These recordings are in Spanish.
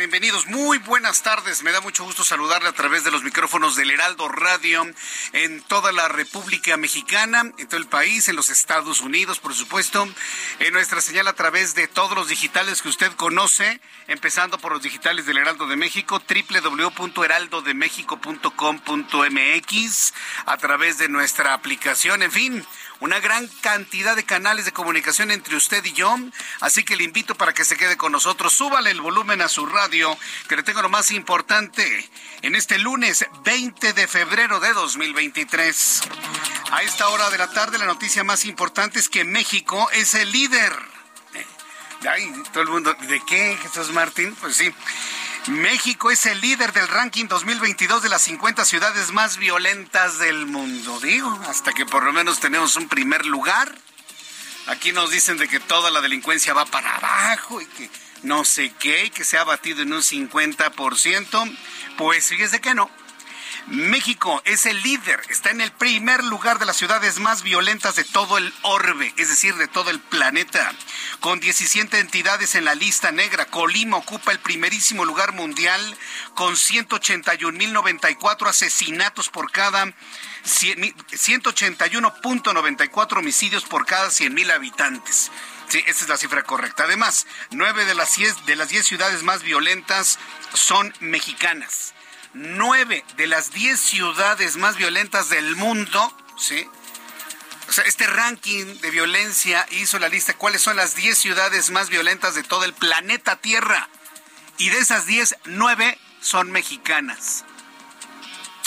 Bienvenidos, muy buenas tardes. Me da mucho gusto saludarle a través de los micrófonos del Heraldo Radio en toda la República Mexicana, en todo el país, en los Estados Unidos, por supuesto, en nuestra señal a través de todos los digitales que usted conoce, empezando por los digitales del Heraldo de México, www.heraldodemexico.com.mx, a través de nuestra aplicación, en fin una gran cantidad de canales de comunicación entre usted y yo. Así que le invito para que se quede con nosotros. Súbale el volumen a su radio, que le tengo lo más importante en este lunes 20 de febrero de 2023. A esta hora de la tarde, la noticia más importante es que México es el líder. Ay, todo el mundo, ¿de qué, Jesús Martín? Pues sí. México es el líder del ranking 2022 de las 50 ciudades más violentas del mundo. Digo, hasta que por lo menos tenemos un primer lugar. Aquí nos dicen de que toda la delincuencia va para abajo y que no sé qué, y que se ha batido en un 50%. Pues fíjese que no. México es el líder, está en el primer lugar de las ciudades más violentas de todo el orbe, es decir, de todo el planeta. Con 17 entidades en la lista negra, Colima ocupa el primerísimo lugar mundial con 181.094 asesinatos por cada 181.94 homicidios por cada 100.000 habitantes. Sí, esa es la cifra correcta. Además, nueve de las diez, de las diez ciudades más violentas son mexicanas nueve de las diez ciudades más violentas del mundo, ¿sí? O sea, este ranking de violencia hizo la lista cuáles son las diez ciudades más violentas de todo el planeta Tierra. Y de esas diez, nueve son mexicanas.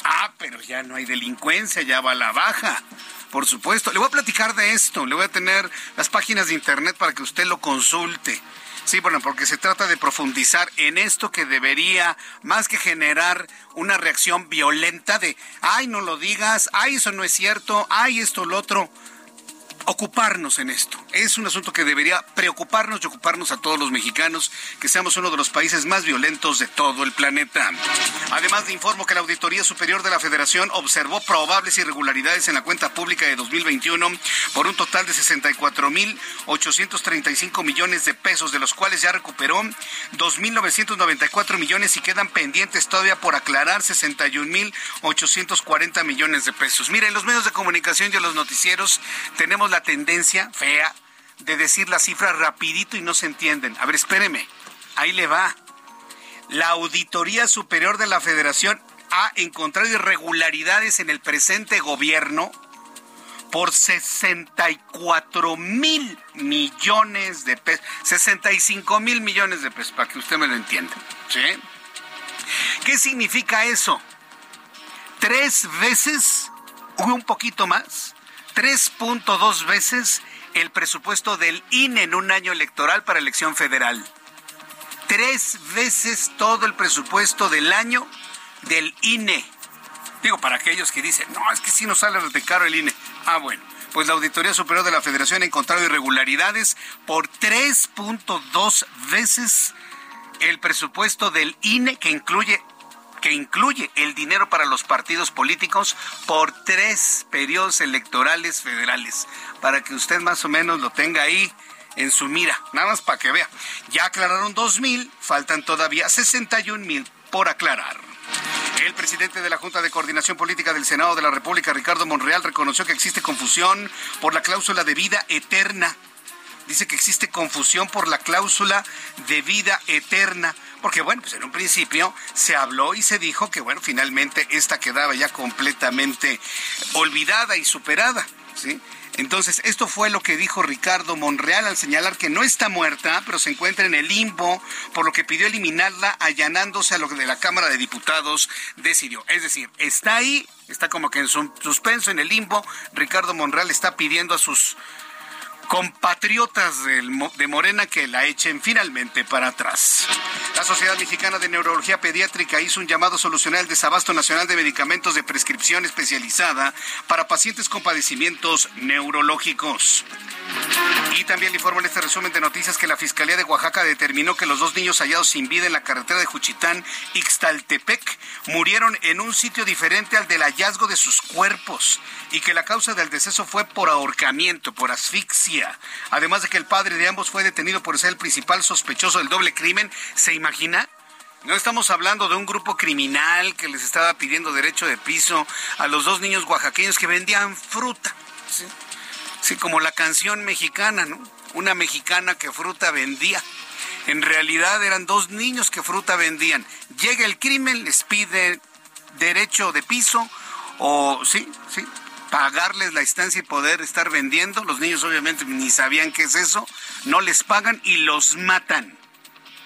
Ah, pero ya no hay delincuencia, ya va a la baja. Por supuesto. Le voy a platicar de esto. Le voy a tener las páginas de internet para que usted lo consulte. Sí, bueno, porque se trata de profundizar en esto que debería, más que generar una reacción violenta de, ay, no lo digas, ay, eso no es cierto, ay, esto, lo otro ocuparnos en esto. Es un asunto que debería preocuparnos y ocuparnos a todos los mexicanos, que seamos uno de los países más violentos de todo el planeta. Además, de informo que la Auditoría Superior de la Federación observó probables irregularidades en la cuenta pública de 2021 por un total de 64.835 millones de pesos, de los cuales ya recuperó 2.994 millones y quedan pendientes todavía por aclarar 61.840 millones de pesos. Miren, los medios de comunicación y los noticieros tenemos la tendencia fea de decir la cifra rapidito y no se entienden. A ver, espéreme. Ahí le va. La Auditoría Superior de la Federación ha encontrado irregularidades en el presente gobierno por 64 mil millones de pesos. 65 mil millones de pesos, para que usted me lo entienda. ¿Sí? ¿Qué significa eso? Tres veces, un poquito más, 3.2 veces el presupuesto del INE en un año electoral para elección federal. Tres veces todo el presupuesto del año del INE. Digo, para aquellos que dicen, no, es que si no sale de caro el INE. Ah, bueno. Pues la Auditoría Superior de la Federación ha encontrado irregularidades por 3.2 veces el presupuesto del INE que incluye que incluye el dinero para los partidos políticos por tres periodos electorales federales, para que usted más o menos lo tenga ahí en su mira, nada más para que vea. Ya aclararon dos mil, faltan todavía 61 mil por aclarar. El presidente de la Junta de Coordinación Política del Senado de la República, Ricardo Monreal, reconoció que existe confusión por la cláusula de vida eterna. Dice que existe confusión por la cláusula de vida eterna porque bueno, pues en un principio se habló y se dijo que bueno, finalmente esta quedaba ya completamente olvidada y superada, ¿sí? Entonces, esto fue lo que dijo Ricardo Monreal al señalar que no está muerta, pero se encuentra en el limbo, por lo que pidió eliminarla allanándose a lo que de la Cámara de Diputados decidió. Es decir, está ahí, está como que en suspenso, en el limbo. Ricardo Monreal está pidiendo a sus compatriotas de Morena que la echen finalmente para atrás. La Sociedad Mexicana de Neurología Pediátrica hizo un llamado a solucionar el desabasto nacional de medicamentos de prescripción especializada para pacientes con padecimientos neurológicos. Y también le informo en este resumen de noticias que la Fiscalía de Oaxaca determinó que los dos niños hallados sin vida en la carretera de Juchitán, Ixtaltepec, murieron en un sitio diferente al del hallazgo de sus cuerpos y que la causa del deceso fue por ahorcamiento, por asfixia. Además de que el padre de ambos fue detenido por ser el principal sospechoso del doble crimen, ¿se imagina? No estamos hablando de un grupo criminal que les estaba pidiendo derecho de piso a los dos niños oaxaqueños que vendían fruta. ¿sí? Sí, como la canción mexicana, ¿no? Una mexicana que fruta vendía. En realidad eran dos niños que fruta vendían. Llega el crimen, les pide derecho de piso o sí, sí, pagarles la estancia y poder estar vendiendo. Los niños obviamente ni sabían qué es eso. No les pagan y los matan.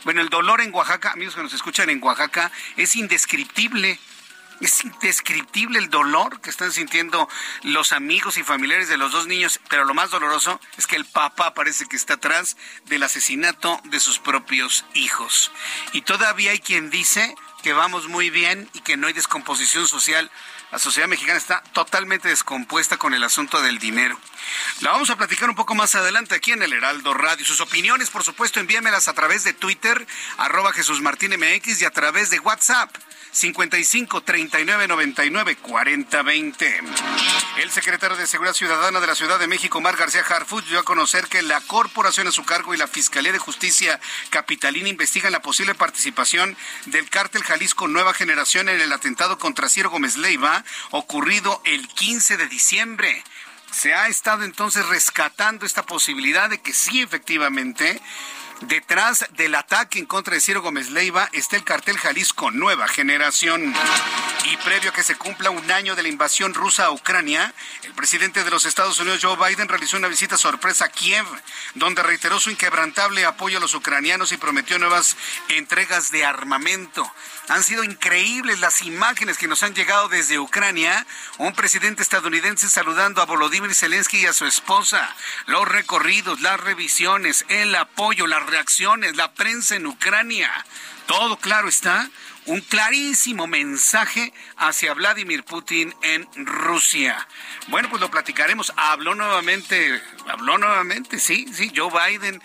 Bueno, el dolor en Oaxaca, amigos que nos escuchan en Oaxaca, es indescriptible. Es indescriptible el dolor que están sintiendo los amigos y familiares de los dos niños, pero lo más doloroso es que el papá parece que está atrás del asesinato de sus propios hijos. Y todavía hay quien dice que vamos muy bien y que no hay descomposición social. La sociedad mexicana está totalmente descompuesta con el asunto del dinero. La vamos a platicar un poco más adelante aquí en el Heraldo Radio. Sus opiniones, por supuesto, envíamelas a través de Twitter, arroba Jesús Martín MX y a través de WhatsApp 55 39 99 40 20. El secretario de Seguridad Ciudadana de la Ciudad de México, Mar García Harfuch, dio a conocer que la corporación a su cargo y la Fiscalía de Justicia Capitalina investigan la posible participación del cártel Jalisco Nueva Generación en el atentado contra Ciro Gómez Leiva ocurrido el 15 de diciembre se ha estado entonces rescatando esta posibilidad de que sí efectivamente Detrás del ataque en contra de Ciro Gómez Leiva está el cartel Jalisco Nueva Generación. Y previo a que se cumpla un año de la invasión rusa a Ucrania, el presidente de los Estados Unidos, Joe Biden, realizó una visita sorpresa a Kiev, donde reiteró su inquebrantable apoyo a los ucranianos y prometió nuevas entregas de armamento. Han sido increíbles las imágenes que nos han llegado desde Ucrania. Un presidente estadounidense saludando a Volodymyr Zelensky y a su esposa. Los recorridos, las revisiones, el apoyo, las reacciones, la prensa en Ucrania. Todo claro está. Un clarísimo mensaje hacia Vladimir Putin en Rusia. Bueno, pues lo platicaremos. Habló nuevamente, habló nuevamente, sí, sí, Joe Biden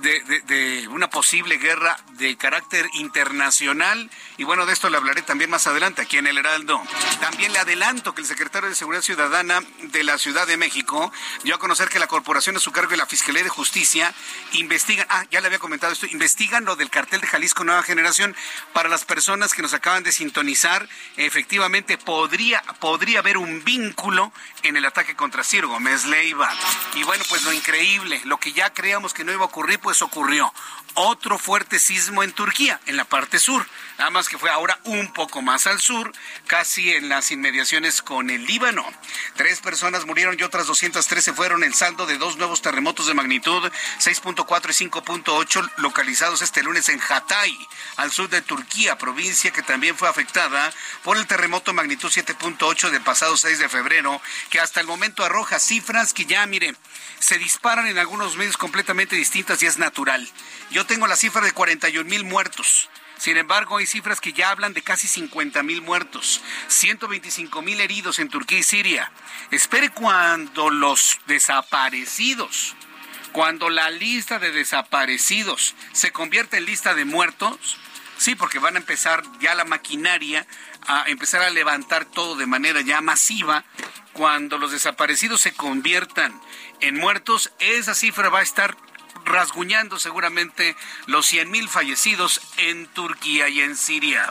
de, una posible guerra de carácter internacional. Y bueno, de esto le hablaré también más adelante aquí en el Heraldo. También le adelanto que el secretario de Seguridad Ciudadana de la Ciudad de México dio a conocer que la Corporación de su cargo y la Fiscalía de Justicia investigan, ah, ya le había comentado esto, investigan lo del cartel de Jalisco Nueva Generación. Para las personas que nos acaban de sintonizar, efectivamente podría, podría haber un vínculo en el ataque contra Ciro Gómez Leiva. Y bueno, pues lo increíble, lo que ya creíamos que no iba a ocurrir, pues ocurrió otro fuerte sismo en Turquía, en la parte sur, nada más que fue ahora un poco más al sur, casi en las inmediaciones con el Líbano. Tres personas murieron y otras 213 fueron el saldo de dos nuevos terremotos de magnitud 6.4 y 5.8 localizados este lunes en Hatay, al sur de Turquía, provincia que también fue afectada por el terremoto magnitud 7.8 del pasado 6 de febrero, que hasta el momento arroja cifras que ya, mire, se disparan en algunos medios completamente distintas y es natural. Yo tengo la cifra de 41 mil muertos. Sin embargo, hay cifras que ya hablan de casi 50 mil muertos, 125 mil heridos en Turquía y Siria. Espere cuando los desaparecidos, cuando la lista de desaparecidos se convierte en lista de muertos, sí, porque van a empezar ya la maquinaria a empezar a levantar todo de manera ya masiva, cuando los desaparecidos se conviertan en muertos, esa cifra va a estar rasguñando seguramente los 100.000 fallecidos en Turquía y en Siria.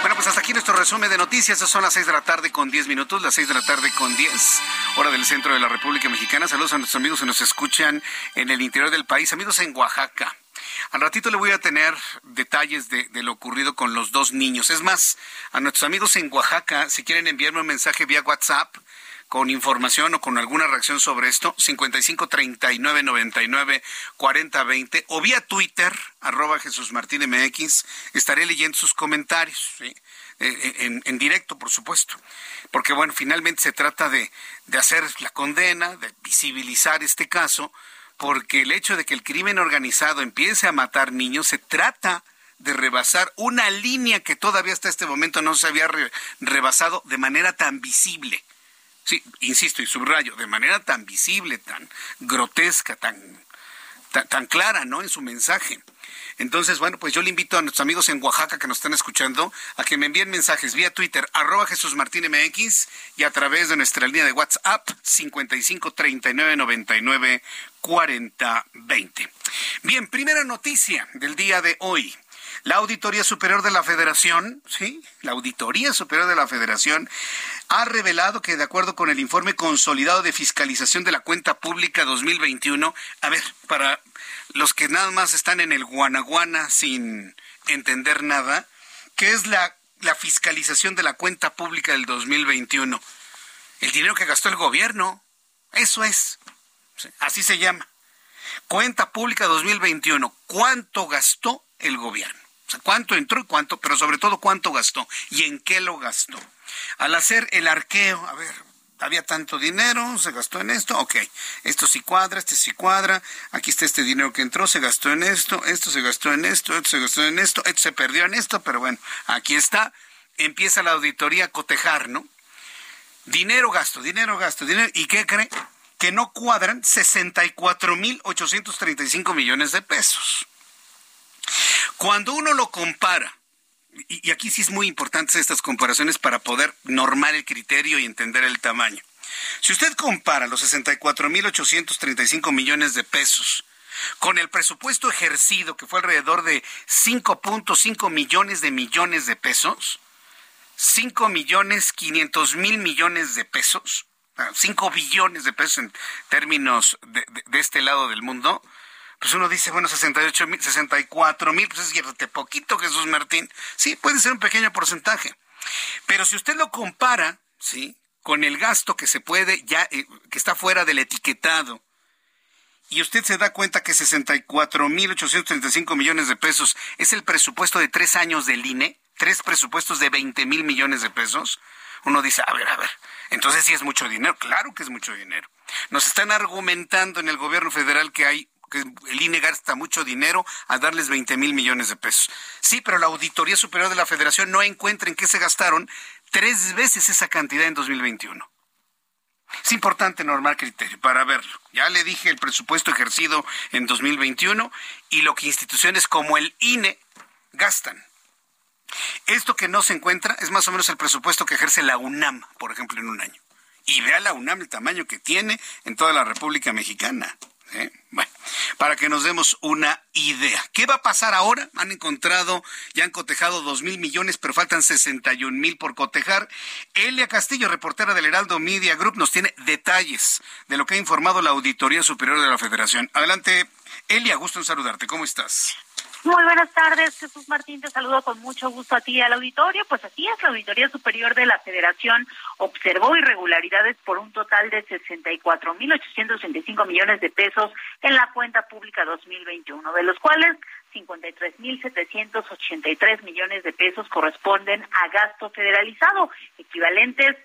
Bueno, pues hasta aquí nuestro resumen de noticias. son las 6 de la tarde con 10 minutos, las 6 de la tarde con 10, hora del centro de la República Mexicana. Saludos a nuestros amigos que nos escuchan en el interior del país, amigos en Oaxaca. Al ratito le voy a tener detalles de, de, lo ocurrido con los dos niños. Es más, a nuestros amigos en Oaxaca, si quieren enviarme un mensaje vía WhatsApp, con información o con alguna reacción sobre esto, 55 39 99 40 20 o vía Twitter, arroba Jesús Martín MX, estaré leyendo sus comentarios, eh, eh, en, en, directo, por supuesto. Porque, bueno, finalmente se trata de, de hacer la condena, de visibilizar este caso, porque el hecho de que el crimen organizado empiece a matar niños se trata de rebasar una línea que todavía hasta este momento no se había rebasado de manera tan visible. Sí, insisto y subrayo, de manera tan visible, tan grotesca, tan, tan, clara, ¿no? En su mensaje. Entonces, bueno, pues yo le invito a nuestros amigos en Oaxaca que nos están escuchando a que me envíen mensajes vía Twitter, arroba Jesús Martín MX y a través de nuestra línea de WhatsApp 55 39 99 40 20. Bien, primera noticia del día de hoy. La Auditoría Superior de la Federación, sí, la Auditoría Superior de la Federación ha revelado que de acuerdo con el informe consolidado de fiscalización de la cuenta pública 2021, a ver, para los que nada más están en el guanaguana sin entender nada, ¿qué es la, la fiscalización de la cuenta pública del 2021? El dinero que gastó el gobierno, eso es, así se llama. Cuenta pública 2021, ¿cuánto gastó el gobierno? Cuánto entró y cuánto, pero sobre todo cuánto gastó y en qué lo gastó. Al hacer el arqueo, a ver, había tanto dinero, se gastó en esto, ok, esto sí cuadra, este sí cuadra, aquí está este dinero que entró, se gastó en esto, esto se gastó en esto, esto se gastó en esto, esto se perdió en esto, pero bueno, aquí está, empieza la auditoría a cotejar, ¿no? Dinero gasto, dinero gasto, dinero, ¿y qué cree? Que no cuadran 64.835 millones de pesos. Cuando uno lo compara, y, aquí sí es muy importante estas comparaciones para poder normar el criterio y entender el tamaño. Si usted compara los 64.835 millones de pesos con el presupuesto ejercido, que fue alrededor de 5.5 millones de millones de pesos, 5 millones 500 mil millones de pesos, 5 billones de pesos en términos de este lado del mundo, pues uno dice, bueno, 68 mil, 64 mil, pues es poquito, Jesús Martín. Sí, puede ser un pequeño porcentaje. Pero si usted lo compara, ¿sí? Con el gasto que se puede, ya, eh, que está fuera del etiquetado, y usted se da cuenta que 64 mil 835 millones de pesos es el presupuesto de tres años del INE, tres presupuestos de 20 mil millones de pesos, uno dice, a ver, a ver, entonces sí es mucho dinero, claro que es mucho dinero. Nos están argumentando en el gobierno federal que hay que el INE gasta mucho dinero a darles 20 mil millones de pesos. Sí, pero la Auditoría Superior de la Federación no encuentra en qué se gastaron tres veces esa cantidad en 2021. Es importante normar criterio para verlo. Ya le dije el presupuesto ejercido en 2021 y lo que instituciones como el INE gastan. Esto que no se encuentra es más o menos el presupuesto que ejerce la UNAM, por ejemplo, en un año. Y vea la UNAM el tamaño que tiene en toda la República Mexicana. ¿Eh? Bueno, para que nos demos una idea. ¿Qué va a pasar ahora? Han encontrado, ya han cotejado dos mil millones, pero faltan 61 mil por cotejar. Elia Castillo, reportera del Heraldo Media Group, nos tiene detalles de lo que ha informado la Auditoría Superior de la Federación. Adelante, Elia, gusto en saludarte. ¿Cómo estás? Muy buenas tardes, Jesús Martín, te saludo con mucho gusto a ti y al auditorio. Pues así es, la Auditoría Superior de la Federación observó irregularidades por un total de 64.885 millones de pesos en la cuenta pública 2021, de los cuales 53.783 millones de pesos corresponden a gasto federalizado, equivalentes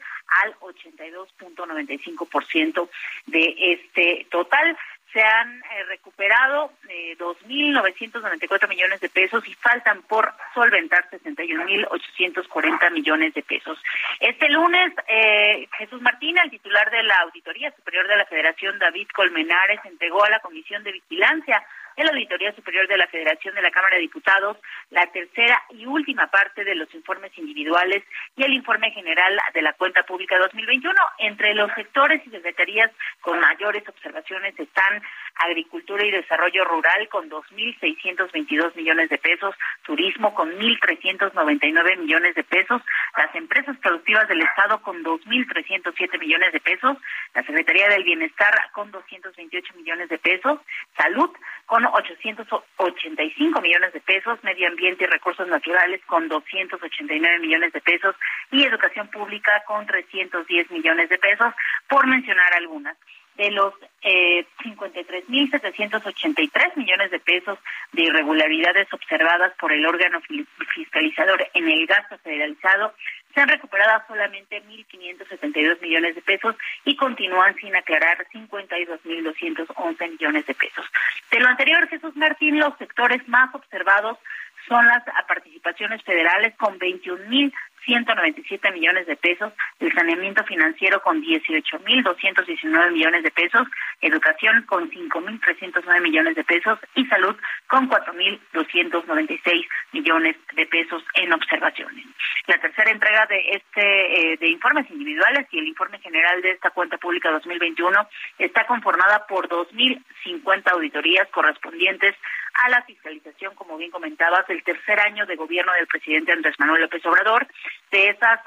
al 82.95% de este total se han eh, recuperado eh, 2.994 millones de pesos y faltan por solventar 61.840 millones de pesos. Este lunes, eh, Jesús Martín, el titular de la Auditoría Superior de la Federación, David Colmenares, entregó a la Comisión de Vigilancia de la Auditoría Superior de la Federación de la Cámara de Diputados la tercera y última parte de los informes individuales y el informe general de la cuenta pública 2021. Entre los sectores y secretarías con mayores observaciones están Agricultura y Desarrollo Rural con 2.622 millones de pesos, Turismo con 1.399 millones de pesos, las empresas productivas del Estado con 2.307 millones de pesos, la Secretaría del Bienestar con 228 millones de pesos, Salud con 885 millones de pesos, Medio Ambiente y Recursos Naturales con 289 millones de pesos y Educación Pública con 310 millones de pesos, por mencionar algunas. De los eh, 53.783 millones de pesos de irregularidades observadas por el órgano fiscalizador en el gasto federalizado, se han recuperado solamente 1.572 millones de pesos y continúan sin aclarar 52.211 millones de pesos. De lo anterior, Jesús Martín, los sectores más observados son las participaciones federales con 21.000 197 millones de pesos, el saneamiento financiero con 18.219 millones de pesos, educación con 5.309 millones de pesos y salud con 4.296 millones de pesos en observaciones. La tercera entrega de este eh, de informes individuales y el informe general de esta cuenta pública 2021 está conformada por 2.050 auditorías correspondientes a la fiscalización, como bien comentabas, del tercer año de gobierno del presidente Andrés Manuel López Obrador. De esas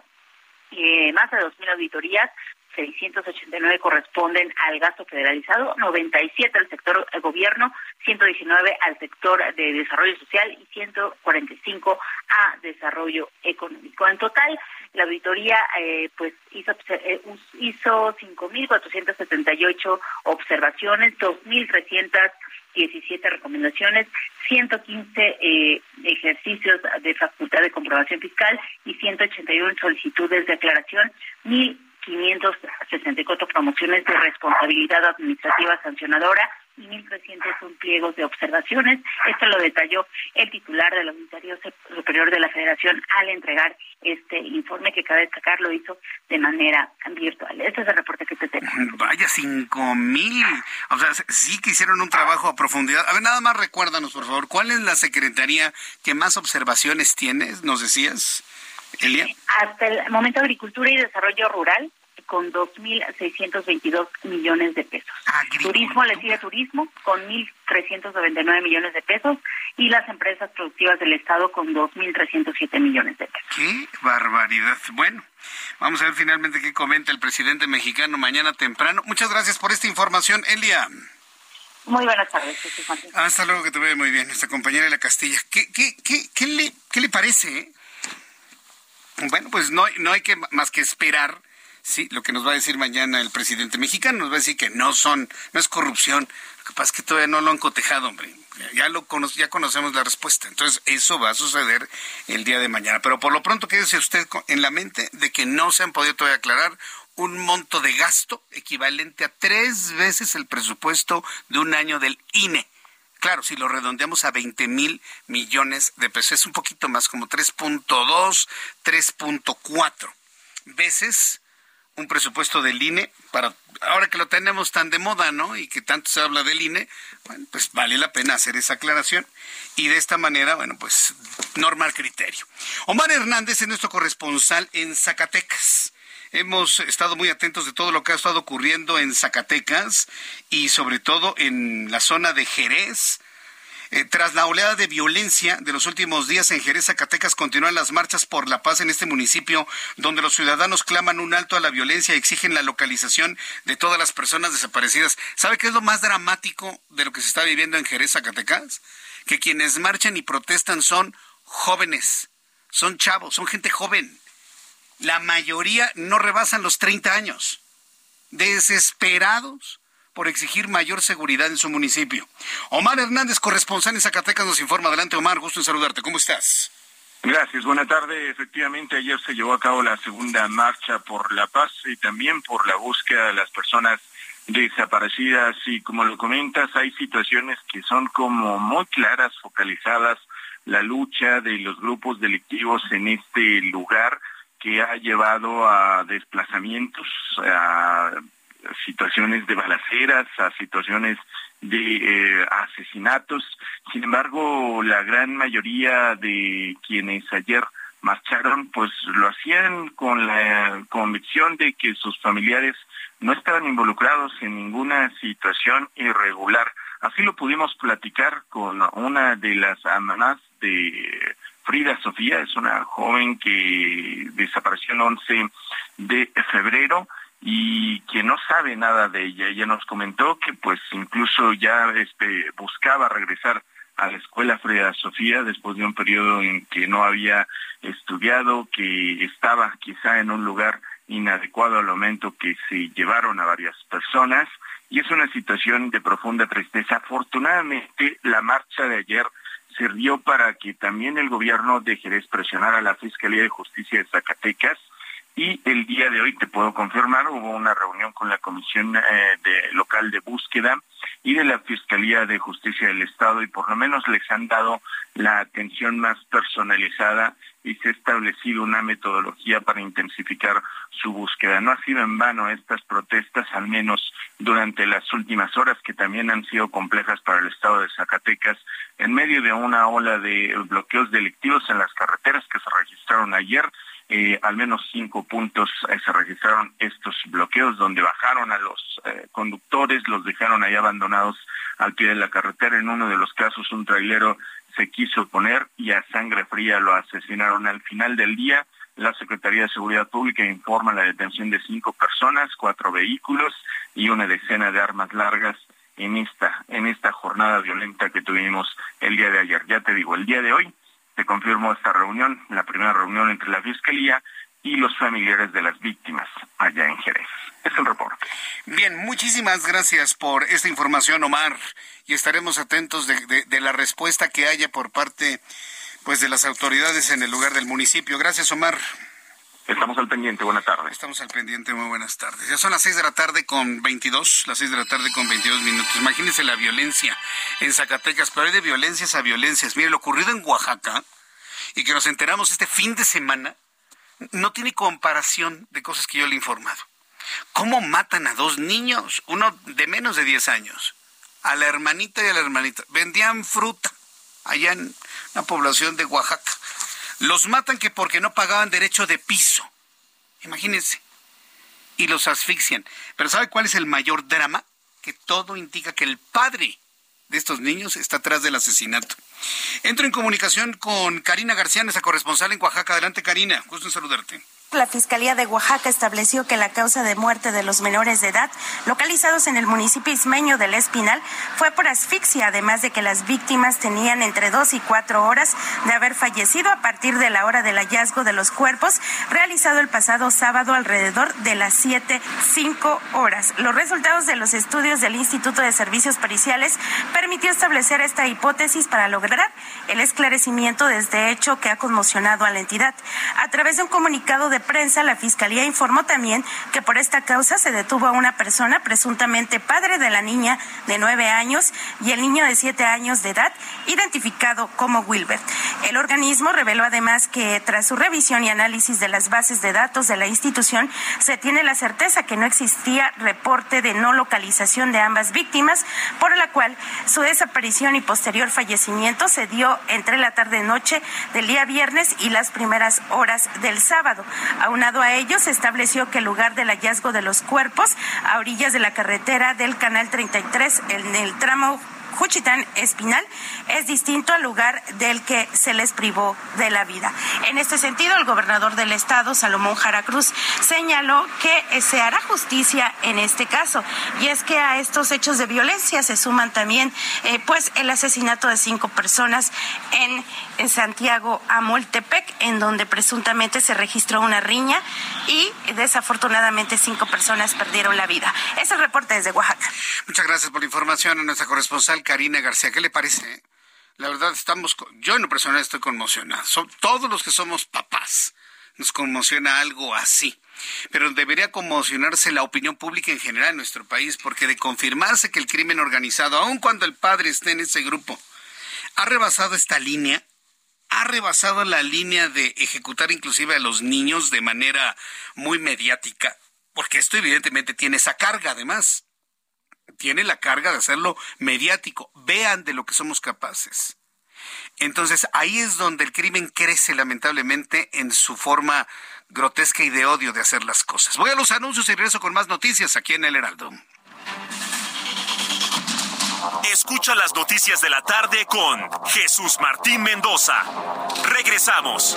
eh, más de 2.000 auditorías, 689 corresponden al gasto federalizado, 97 al sector gobierno, 119 al sector de desarrollo social y 145 a desarrollo económico. En total, la auditoría eh, pues hizo, eh, hizo 5.478 observaciones, 2.300 17 recomendaciones, 115 eh, ejercicios de facultad de comprobación fiscal y 181 solicitudes de aclaración, 1.564 promociones de responsabilidad administrativa sancionadora y 1.301 pliegos de observaciones. Esto lo detalló el titular del Auditorio Superior de la Federación al entregar este informe que cabe destacar lo hizo de manera virtual. Este es el reporte que te tengo. Vaya, cinco mil. O sea, sí que hicieron un trabajo a profundidad. A ver, nada más recuérdanos, por favor, ¿cuál es la secretaría que más observaciones tienes? ¿Nos decías, Elia? Hasta el momento, Agricultura y Desarrollo Rural con 2.622 millones de pesos. Turismo le sigue turismo con 1.399 millones de pesos y las empresas productivas del Estado con 2.307 millones de pesos. ¡Qué barbaridad! Bueno, vamos a ver finalmente qué comenta el presidente mexicano mañana temprano. Muchas gracias por esta información, Elia. Muy buenas tardes, Jesús Martín. Hasta luego, que te vea muy bien, nuestra compañera de la Castilla. ¿Qué, qué, qué, qué, le, qué le parece? Bueno, pues no, no hay que más que esperar Sí, lo que nos va a decir mañana el presidente mexicano nos va a decir que no son, no es corrupción. Lo que pasa es que todavía no lo han cotejado, hombre. Ya lo ya conocemos la respuesta. Entonces, eso va a suceder el día de mañana. Pero por lo pronto, quédese usted en la mente de que no se han podido todavía aclarar un monto de gasto equivalente a tres veces el presupuesto de un año del INE. Claro, si lo redondeamos a 20 mil millones de pesos, es un poquito más, como 3.2, 3.4 veces un presupuesto del INE para ahora que lo tenemos tan de moda, ¿no? Y que tanto se habla del INE, bueno, pues vale la pena hacer esa aclaración y de esta manera, bueno, pues normal criterio. Omar Hernández es nuestro corresponsal en Zacatecas. hemos estado muy atentos de todo lo que ha estado ocurriendo en Zacatecas y sobre todo en la zona de Jerez. Eh, tras la oleada de violencia de los últimos días en Jerez, Zacatecas, continúan las marchas por la paz en este municipio, donde los ciudadanos claman un alto a la violencia y exigen la localización de todas las personas desaparecidas. ¿Sabe qué es lo más dramático de lo que se está viviendo en Jerez, Zacatecas? Que quienes marchan y protestan son jóvenes, son chavos, son gente joven. La mayoría no rebasan los 30 años. Desesperados por exigir mayor seguridad en su municipio. Omar Hernández, corresponsal en Zacatecas, nos informa. Adelante, Omar, gusto en saludarte. ¿Cómo estás? Gracias, buena tarde. Efectivamente, ayer se llevó a cabo la segunda marcha por la paz y también por la búsqueda de las personas desaparecidas y como lo comentas, hay situaciones que son como muy claras, focalizadas la lucha de los grupos delictivos en este lugar que ha llevado a desplazamientos, a situaciones de balaceras, a situaciones de eh, asesinatos. Sin embargo, la gran mayoría de quienes ayer marcharon, pues lo hacían con la convicción de que sus familiares no estaban involucrados en ninguna situación irregular. Así lo pudimos platicar con una de las mamás de Frida Sofía, es una joven que desapareció el 11 de febrero y que no sabe nada de ella. Ella nos comentó que pues incluso ya este, buscaba regresar a la escuela Frida Sofía después de un periodo en que no había estudiado, que estaba quizá en un lugar inadecuado al momento que se llevaron a varias personas y es una situación de profunda tristeza. Afortunadamente, la marcha de ayer sirvió para que también el gobierno de Jerez a la Fiscalía de Justicia de Zacatecas y el día de hoy te puedo confirmar, hubo una reunión con la Comisión eh, Local de Búsqueda y de la Fiscalía de Justicia del Estado y por lo menos les han dado la atención más personalizada y se ha establecido una metodología para intensificar su búsqueda. No ha sido en vano estas protestas, al menos durante las últimas horas, que también han sido complejas para el estado de Zacatecas, en medio de una ola de bloqueos delictivos en las carreteras que se registraron ayer. Eh, al menos cinco puntos eh, se registraron estos bloqueos donde bajaron a los eh, conductores, los dejaron ahí abandonados al pie de la carretera. En uno de los casos un trailero se quiso poner y a sangre fría lo asesinaron. Al final del día, la Secretaría de Seguridad Pública informa la detención de cinco personas, cuatro vehículos y una decena de armas largas en esta, en esta jornada violenta que tuvimos el día de ayer. Ya te digo, el día de hoy se confirmó esta reunión, la primera reunión entre la Fiscalía y los familiares de las víctimas allá en Jerez. Es el reporte. Bien, muchísimas gracias por esta información, Omar, y estaremos atentos de, la respuesta que haya por parte pues de las autoridades en el lugar del municipio. Gracias, Omar. Estamos al pendiente, buenas tardes. Estamos al pendiente, muy buenas tardes. Ya son las seis de la tarde con 22, las seis de la tarde con 22 minutos. Imagínense la violencia en Zacatecas, pero hay de violencias a violencias. Mire, lo ocurrido en Oaxaca y que nos enteramos este fin de semana, no tiene comparación de cosas que yo le he informado. ¿Cómo matan a dos niños? Uno de menos de 10 años. A la hermanita y a la hermanita. Vendían fruta allá en una población de Oaxaca. Los matan que porque no pagaban derecho de piso. Imagínense. Y los asfixian. Pero ¿sabe cuál es el mayor drama? Que todo indica que el padre de estos niños está atrás del asesinato. Entro en comunicación con Karina García, nuestra corresponsal en Oaxaca. Adelante, Karina. Gusto en saludarte. La Fiscalía de Oaxaca estableció que la causa de muerte de los menores de edad localizados en el municipio ismeño del Espinal fue por asfixia, además de que las víctimas tenían entre dos y cuatro horas de haber fallecido a partir de la hora del hallazgo de los cuerpos realizado el pasado sábado alrededor de las siete, cinco horas. Los resultados de los estudios del Instituto de Servicios Periciales permitió establecer esta hipótesis para lograr el esclarecimiento de este hecho que ha conmocionado a la entidad. A través de un comunicado de prensa, la Fiscalía informó también que por esta causa se detuvo a una persona presuntamente padre de la niña de nueve años y el niño de siete años de edad, identificado como Wilbert. El organismo reveló además que tras su revisión y análisis de las bases de datos de la institución, se tiene la certeza que no existía reporte de no localización de ambas víctimas, por la cual su desaparición y posterior fallecimiento se dio entre la tarde-noche del día viernes y las primeras horas del sábado. Aunado a ello, se estableció que el lugar del hallazgo de los cuerpos a orillas de la carretera del Canal 33 en el tramo Juchitán Espinal es distinto al lugar del que se les privó de la vida. En este sentido, el gobernador del estado, Salomón Jara Cruz, señaló que se hará justicia en este caso. Y es que a estos hechos de violencia se suman también eh, pues el asesinato de cinco personas en, en Santiago Amoltepec, en donde presuntamente se registró una riña y desafortunadamente cinco personas perdieron la vida. Es el reporte desde Oaxaca. Muchas gracias por la información a nuestra corresponsal Karina García. ¿Qué le parece? La verdad, estamos, yo en lo personal estoy conmocionado. todos los que somos papás nos conmociona algo así. Pero debería conmocionarse la opinión pública en general en nuestro país, porque de confirmarse que el crimen organizado, aun cuando el padre esté en ese grupo, ha rebasado esta línea, ha rebasado la línea de ejecutar inclusive a los niños de manera muy mediática, porque esto evidentemente tiene esa carga además tiene la carga de hacerlo mediático. Vean de lo que somos capaces. Entonces ahí es donde el crimen crece lamentablemente en su forma grotesca y de odio de hacer las cosas. Voy a los anuncios y regreso con más noticias aquí en el Heraldo. Escucha las noticias de la tarde con Jesús Martín Mendoza. Regresamos.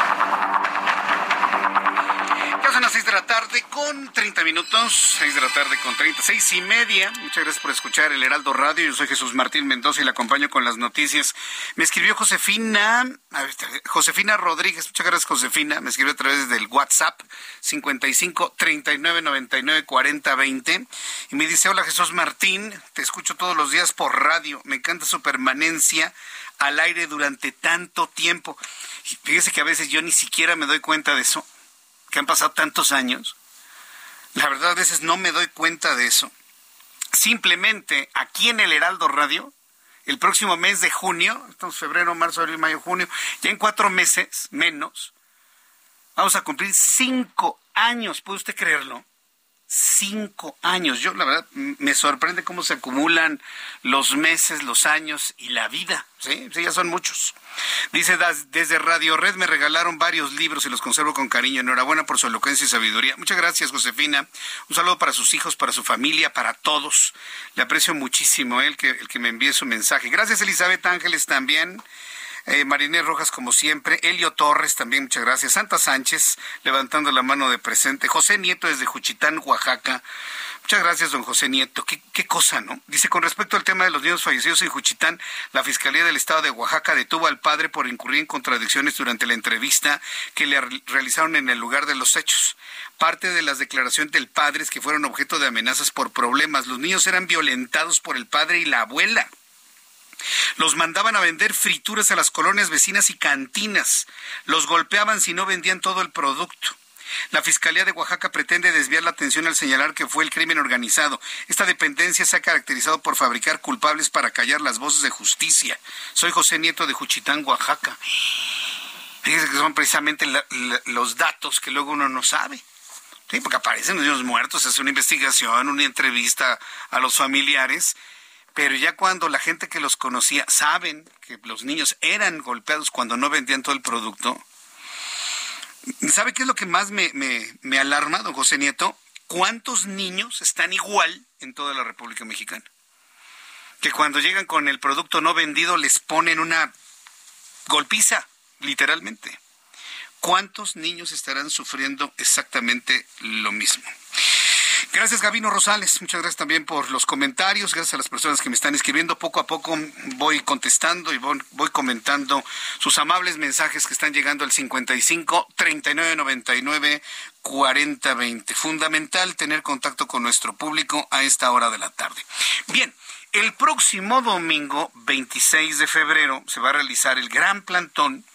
son las seis de la tarde con 30 minutos, seis de la tarde con 30, seis y media. Muchas gracias por escuchar el Heraldo Radio. Yo soy Jesús Martín Mendoza y le acompaño con las noticias. Me escribió Josefina, Josefina Rodríguez, muchas gracias Josefina, me escribió a través del WhatsApp 55 39 99 40 20 y me dice, hola Jesús Martín, te escucho todos los días por radio, me encanta su permanencia al aire durante tanto tiempo. fíjese que a veces yo ni siquiera me doy cuenta de eso que han pasado tantos años. La verdad, a veces no me doy cuenta de eso. Simplemente aquí en el Heraldo Radio, el próximo mes de junio, estamos febrero, marzo, abril, mayo, junio, ya en cuatro meses menos, vamos a cumplir cinco años, ¿puede usted creerlo? Cinco años. Yo, la verdad, me sorprende cómo se acumulan los meses, los años y la vida. Sí, ya son muchos. Dice, desde Radio Red me regalaron varios libros y los conservo con cariño. Enhorabuena por su elocuencia y sabiduría. Muchas gracias, Josefina. Un saludo para sus hijos, para su familia, para todos. Le aprecio muchísimo el que, el que me envíe su mensaje. Gracias, Elizabeth Ángeles, también. Eh, Marinés Rojas, como siempre. Elio Torres, también muchas gracias. Santa Sánchez, levantando la mano de presente. José Nieto desde Juchitán, Oaxaca. Muchas gracias, don José Nieto. ¿Qué, ¿Qué, cosa, ¿no? Dice, con respecto al tema de los niños fallecidos en Juchitán, la Fiscalía del Estado de Oaxaca detuvo al padre por incurrir en contradicciones durante la entrevista que le realizaron en el lugar de los hechos. Parte de las declaraciones del padre es que fueron objeto de amenazas por problemas. Los niños eran violentados por el padre y la abuela. Los mandaban a vender frituras a las colonias vecinas y cantinas. Los golpeaban si no vendían todo el producto. La Fiscalía de Oaxaca pretende desviar la atención al señalar que fue el crimen organizado. Esta dependencia se ha caracterizado por fabricar culpables para callar las voces de justicia. Soy José Nieto de Juchitán, Oaxaca. Fíjense que son precisamente los datos que luego uno no sabe. Sí, porque aparecen los muertos, se hace una investigación, una entrevista a los familiares pero ya cuando la gente que los conocía saben que los niños eran golpeados cuando no vendían todo el producto, ¿sabe qué es lo que más me, me, alarma, don José Nieto? ¿Cuántos niños están igual en toda la República Mexicana? Que cuando llegan con el producto no vendido les ponen una golpiza, literalmente. ¿Cuántos niños estarán sufriendo exactamente lo mismo? Gracias, Gabino Rosales. Muchas gracias también por los comentarios. Gracias a las personas que me están escribiendo. Poco a poco voy contestando y voy, comentando sus amables mensajes que están llegando al 55 39 99 40 20. Fundamental tener contacto con nuestro público a esta hora de la tarde. Bien. El próximo domingo 26 de febrero se va a realizar el gran plantón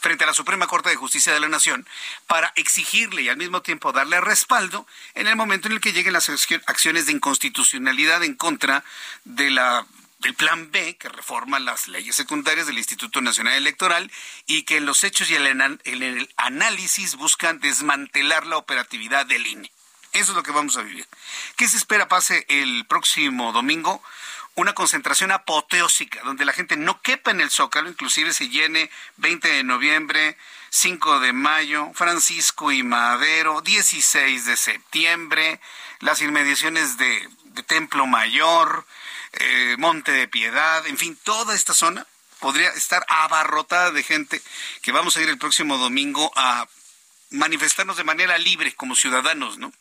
frente a la Suprema Corte de Justicia de la Nación para exigirle y al mismo tiempo darle respaldo en el momento en el que lleguen las acciones de inconstitucionalidad en contra de la del plan B que reforma las leyes secundarias del Instituto Nacional Electoral y que en los hechos y en el análisis buscan desmantelar la operatividad del INE. Eso es lo que vamos a vivir. ¿Qué se espera pase el próximo domingo? Una concentración apoteósica, donde la gente no quepa en el Zócalo, inclusive se llene 20 de noviembre, 5 de mayo, Francisco y Madero, 16 de septiembre, las inmediaciones de, Templo Mayor, eh, Monte de Piedad, en fin, toda esta zona podría estar abarrotada de gente que vamos a ir el próximo domingo a manifestarnos de manera libre como ciudadanos, ¿no?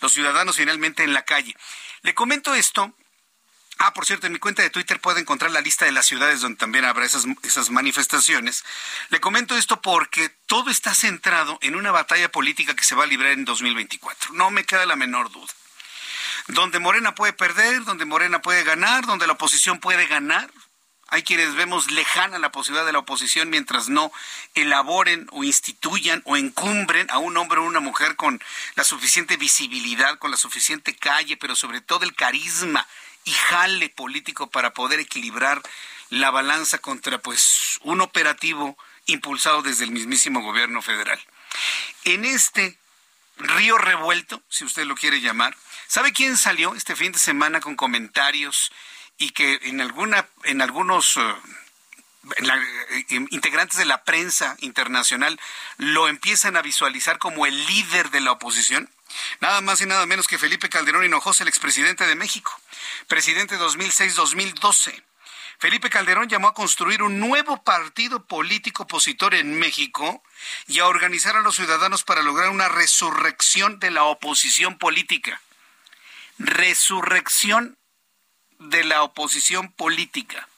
Los ciudadanos finalmente en la calle. Le comento esto Ah, por cierto, en mi cuenta de Twitter puede encontrar la lista de las ciudades donde también habrá esas, esas manifestaciones. Le comento esto porque todo está centrado en una batalla política que se va a librar en 2024. No me queda la menor duda. Donde Morena puede perder, donde Morena puede ganar, donde la oposición puede ganar. Hay quienes vemos lejana la posibilidad de la oposición mientras no elaboren o instituyan o encumbren a un hombre o una mujer con la suficiente visibilidad, con la suficiente calle, pero sobre todo el carisma y jale político para poder equilibrar la balanza contra pues un operativo impulsado desde el mismísimo gobierno federal. En este río revuelto, si usted lo quiere llamar, ¿sabe quién salió este fin de semana con comentarios y que en alguna en algunos eh, eh, integrantes de la prensa internacional lo empiezan a visualizar como el líder de la oposición? Nada más y nada menos que Felipe Calderón Hinojosa, el expresidente de México, presidente 2006-2012. Felipe Calderón llamó a construir un nuevo partido político opositor en México y a organizar a los ciudadanos para lograr una resurrección de la oposición política. Resurrección de la oposición política.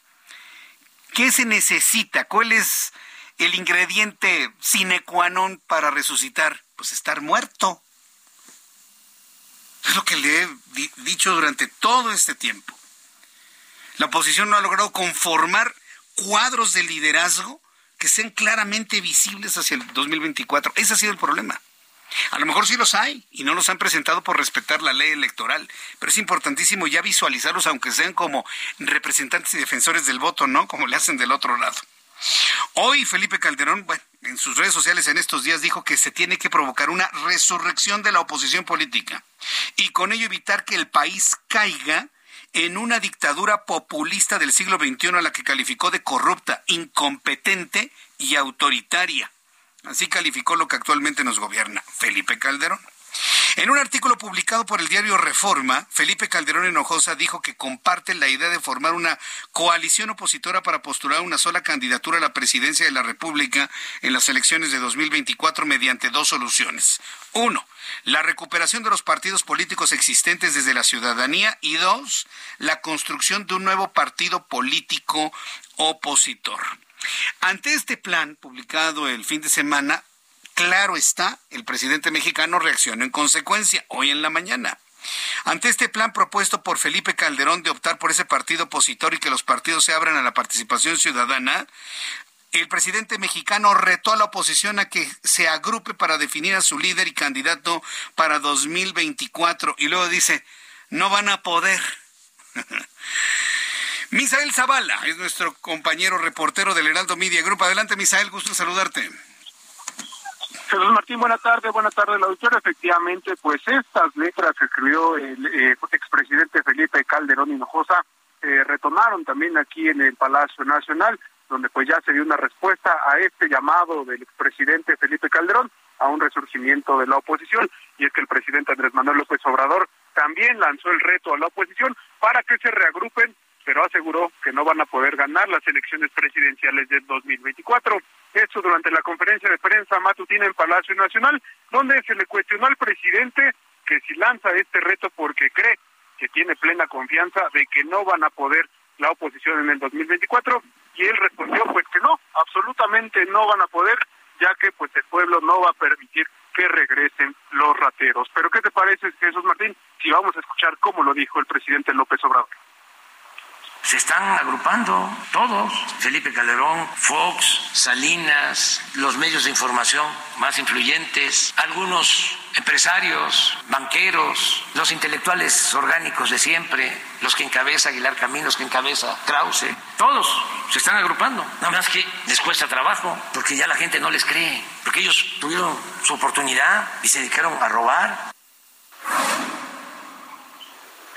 ¿Qué se necesita? ¿Cuál es el ingrediente sine qua non para resucitar? Pues estar muerto. Es lo que le he dicho durante todo este tiempo. La oposición no ha logrado conformar cuadros de liderazgo que sean claramente visibles hacia el 2024. Ese ha sido el problema. A lo mejor sí los hay y no los han presentado por respetar la ley electoral, pero es importantísimo ya visualizarlos, aunque sean como representantes y defensores del voto, ¿no? Como le hacen del otro lado. Hoy Felipe Calderón, bueno, en sus redes sociales en estos días dijo que se tiene que provocar una resurrección de la oposición política y con ello evitar que el país caiga en una dictadura populista del siglo XXI a la que calificó de corrupta, incompetente y autoritaria. Así calificó lo que actualmente nos gobierna Felipe Calderón. En un artículo publicado por el diario Reforma, Felipe Calderón Hinojosa dijo que comparte la idea de formar una coalición opositora para postular una sola candidatura a la presidencia de la República en las elecciones de 2024 mediante dos soluciones. Uno, la recuperación de los partidos políticos existentes desde la ciudadanía y dos, la construcción de un nuevo partido político opositor. Ante este plan publicado el fin de semana, Claro está, el presidente mexicano reaccionó en consecuencia hoy en la mañana. Ante este plan propuesto por Felipe Calderón de optar por ese partido opositor y que los partidos se abran a la participación ciudadana, el presidente mexicano retó a la oposición a que se agrupe para definir a su líder y candidato para 2024 y luego dice, no van a poder. Misael Zavala es nuestro compañero reportero del Heraldo Media Group. Adelante, Misael, gusto saludarte. Jesús Martín, buenas tardes, buenas tardes, la auditora. Efectivamente, pues estas letras que escribió el eh, expresidente Felipe Calderón Hinojosa eh, retomaron también aquí en el Palacio Nacional, donde pues ya se dio una respuesta a este llamado del expresidente Felipe Calderón a un resurgimiento de la oposición. Y es que el presidente Andrés Manuel López Obrador también lanzó el reto a la oposición para que se reagrupen pero aseguró que no van a poder ganar las elecciones presidenciales del 2024. Esto durante la conferencia de prensa matutina en Palacio Nacional, donde se le cuestionó al presidente que si lanza este reto porque cree que tiene plena confianza de que no van a poder la oposición en el 2024 y él respondió pues que no, absolutamente no van a poder, ya que pues el pueblo no va a permitir que regresen los rateros. Pero ¿qué te parece, Jesús Martín, si vamos a escuchar cómo lo dijo el presidente López Obrador? Se están agrupando todos, Felipe Calderón, Fox, Salinas, los medios de información más influyentes, algunos empresarios, banqueros, los intelectuales orgánicos de siempre, los que encabeza Aguilar Camino, los que encabeza Krause, todos se están agrupando. Nada más que les cuesta trabajo, porque ya la gente no les cree, porque ellos tuvieron su oportunidad y se dedicaron a robar.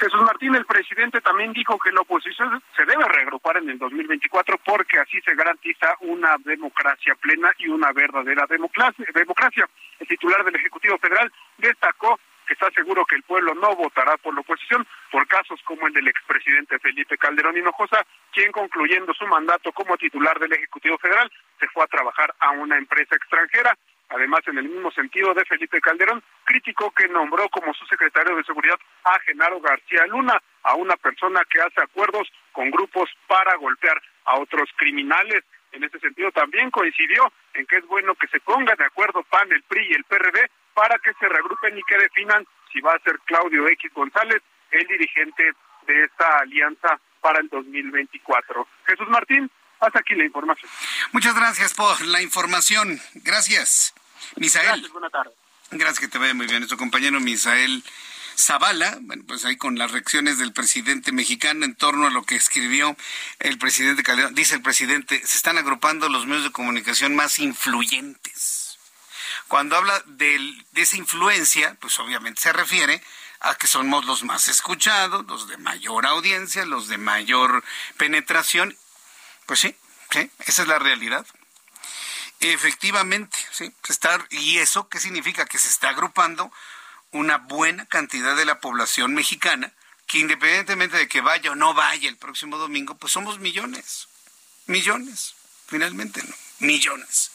Jesús Martín, el presidente, también dijo que la oposición se debe reagrupar en el 2024 porque así se garantiza una democracia plena y una verdadera democracia. El titular del Ejecutivo Federal destacó que está seguro que el pueblo no votará por la oposición por casos como el del expresidente Felipe Calderón Hinojosa, quien concluyendo su mandato como titular del Ejecutivo Federal se fue a trabajar a una empresa extranjera. Además, en el mismo sentido de Felipe Calderón, criticó que nombró como su secretario de Seguridad a Genaro García Luna, a una persona que hace acuerdos con grupos para golpear a otros criminales. En ese sentido, también coincidió en que es bueno que se pongan de acuerdo PAN, el PRI y el PRD para que se reagrupen y que definan si va a ser Claudio X González el dirigente de esta alianza para el 2024. Jesús Martín, hasta aquí la información. Muchas gracias por la información. Gracias. Misael. Gracias, buena tarde. Gracias que te vaya muy bien. Nuestro compañero Misael Zavala, bueno, pues ahí con las reacciones del presidente mexicano en torno a lo que escribió el presidente Calderón. Dice el presidente, se están agrupando los medios de comunicación más influyentes. Cuando habla de, de esa influencia, pues obviamente se refiere a que somos los más escuchados, los de mayor audiencia, los de mayor penetración. Pues sí, sí, esa es la realidad. Efectivamente, sí, está, ¿y eso qué significa? Que se está agrupando una buena cantidad de la población mexicana, que independientemente de que vaya o no vaya el próximo domingo, pues somos millones, millones, finalmente, ¿no? Millones.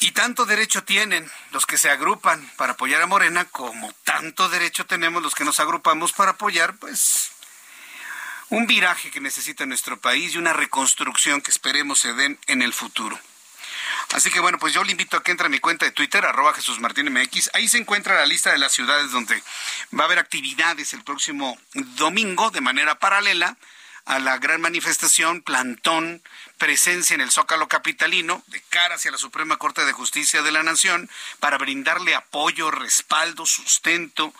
Y tanto derecho tienen los que se agrupan para apoyar a Morena, como tanto derecho tenemos los que nos agrupamos para apoyar, pues, un viraje que necesita nuestro país y una reconstrucción que esperemos se den en el futuro. Así que bueno, pues yo le invito a que entre a mi cuenta de Twitter, arroba Jesús Martín MX. Ahí se encuentra la lista de las ciudades donde va a haber actividades el próximo domingo de manera paralela a la gran manifestación, plantón, presencia en el Zócalo Capitalino, de cara hacia la Suprema Corte de Justicia de la Nación, para brindarle apoyo, respaldo, sustento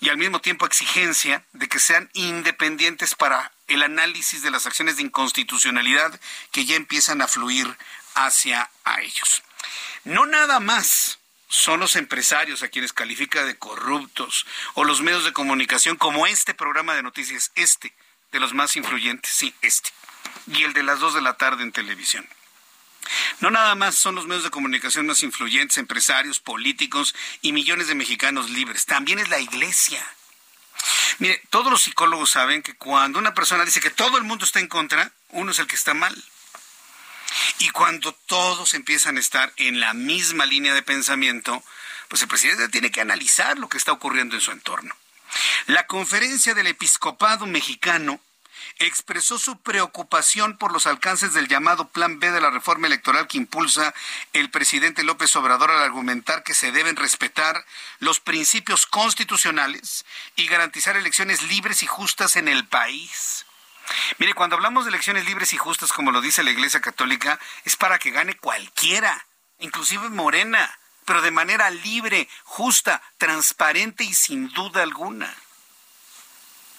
y al mismo tiempo exigencia de que sean independientes para el análisis de las acciones de inconstitucionalidad que ya empiezan a fluir hacia a ellos. No nada más son los empresarios a quienes califica de corruptos o los medios de comunicación como este programa de noticias, este de los más influyentes, sí, este, y el de las dos de la tarde en televisión. No nada más son los medios de comunicación más influyentes, empresarios, políticos y millones de mexicanos libres, también es la iglesia. Mire, todos los psicólogos saben que cuando una persona dice que todo el mundo está en contra, uno es el que está mal. Y cuando todos empiezan a estar en la misma línea de pensamiento, pues el presidente tiene que analizar lo que está ocurriendo en su entorno. La conferencia del episcopado mexicano expresó su preocupación por los alcances del llamado Plan B de la reforma electoral que impulsa el presidente López Obrador al argumentar que se deben respetar los principios constitucionales y garantizar elecciones libres y justas en el país. Mire, cuando hablamos de elecciones libres y justas, como lo dice la Iglesia Católica, es para que gane cualquiera, inclusive Morena, pero de manera libre, justa, transparente y sin duda alguna.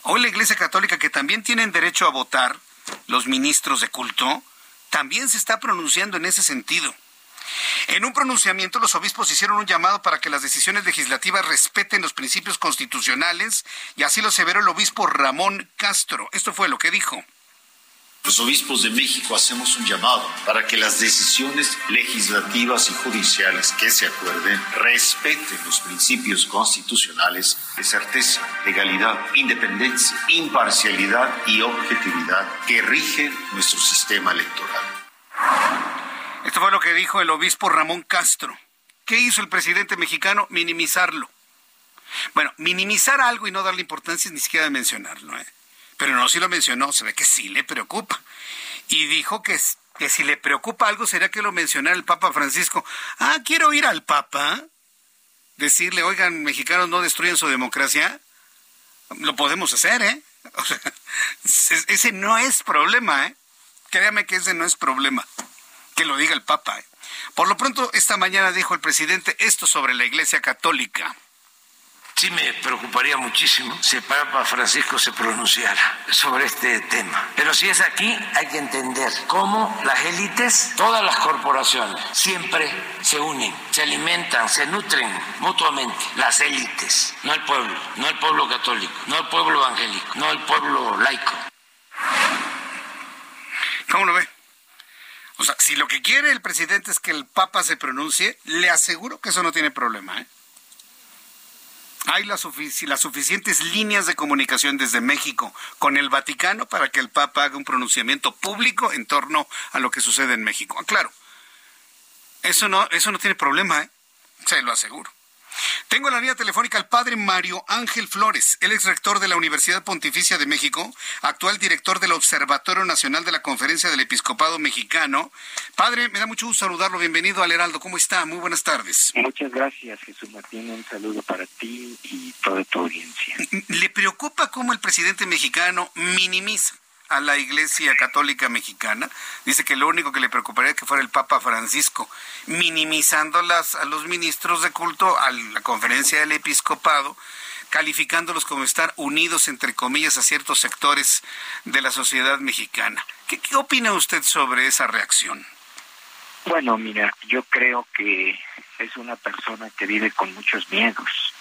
Hoy la Iglesia Católica, que también tienen derecho a votar, los ministros de culto, también se está pronunciando en ese sentido. En un pronunciamiento, los obispos hicieron un llamado para que las decisiones legislativas respeten los principios constitucionales y así lo aseveró el obispo Ramón Castro. Esto fue lo que dijo. Los obispos de México hacemos un llamado para que las decisiones legislativas y judiciales que se acuerden respeten los principios constitucionales de certeza, legalidad, independencia, imparcialidad y objetividad que rigen nuestro sistema electoral. Esto fue lo que dijo el obispo Ramón Castro. ¿Qué hizo el presidente mexicano? Minimizarlo. Bueno, minimizar algo y no darle importancia es ni siquiera mencionarlo, ¿eh? Pero no, si lo mencionó, se ve que sí le preocupa. Y dijo que, que si le preocupa algo sería que lo mencionara el Papa Francisco. Ah, quiero ir al Papa. Decirle, oigan, mexicanos no destruyen su democracia. Lo podemos hacer, ¿eh? Ese no es problema, ¿eh? Créame que ese no es problema. Que lo diga el Papa. ¿eh? Por lo pronto, esta mañana dijo el presidente esto sobre la Iglesia Católica. Sí me preocuparía muchísimo si el Papa Francisco se pronunciara sobre este tema. Pero si es aquí, hay que entender cómo las élites, todas las corporaciones, siempre se unen, se alimentan, se nutren mutuamente. Las élites, no el pueblo, no el pueblo católico, no el pueblo evangélico, no el pueblo laico. ¿Cómo lo ve? O sea, si lo que quiere el presidente es que el Papa se pronuncie, le aseguro que eso no tiene problema, ¿eh? Hay las, las, suficientes líneas de comunicación desde México con el Vaticano para que el Papa haga un pronunciamiento público en torno a lo que sucede en México. Claro, eso no, eso no tiene problema, ¿eh? se lo aseguro. Tengo en la línea telefónica al padre Mario Ángel Flores, el ex rector de la Universidad Pontificia de México, actual director del Observatorio Nacional de la Conferencia del Episcopado Mexicano. Padre, me da mucho gusto saludarlo. Bienvenido al Heraldo. ¿Cómo está? Muy buenas tardes. Muchas gracias, Jesús Martín. Un saludo para ti y toda tu audiencia. ¿Le preocupa cómo el presidente mexicano minimiza a la Iglesia Católica Mexicana. Dice que lo único que le preocuparía es que fuera el Papa Francisco, minimizándolas a los ministros de culto, a la conferencia del episcopado, calificándolos como estar unidos, entre comillas, a ciertos sectores de la sociedad mexicana. ¿Qué, qué opina usted sobre esa reacción? Bueno, mira, yo creo que es una persona que vive con muchos miedos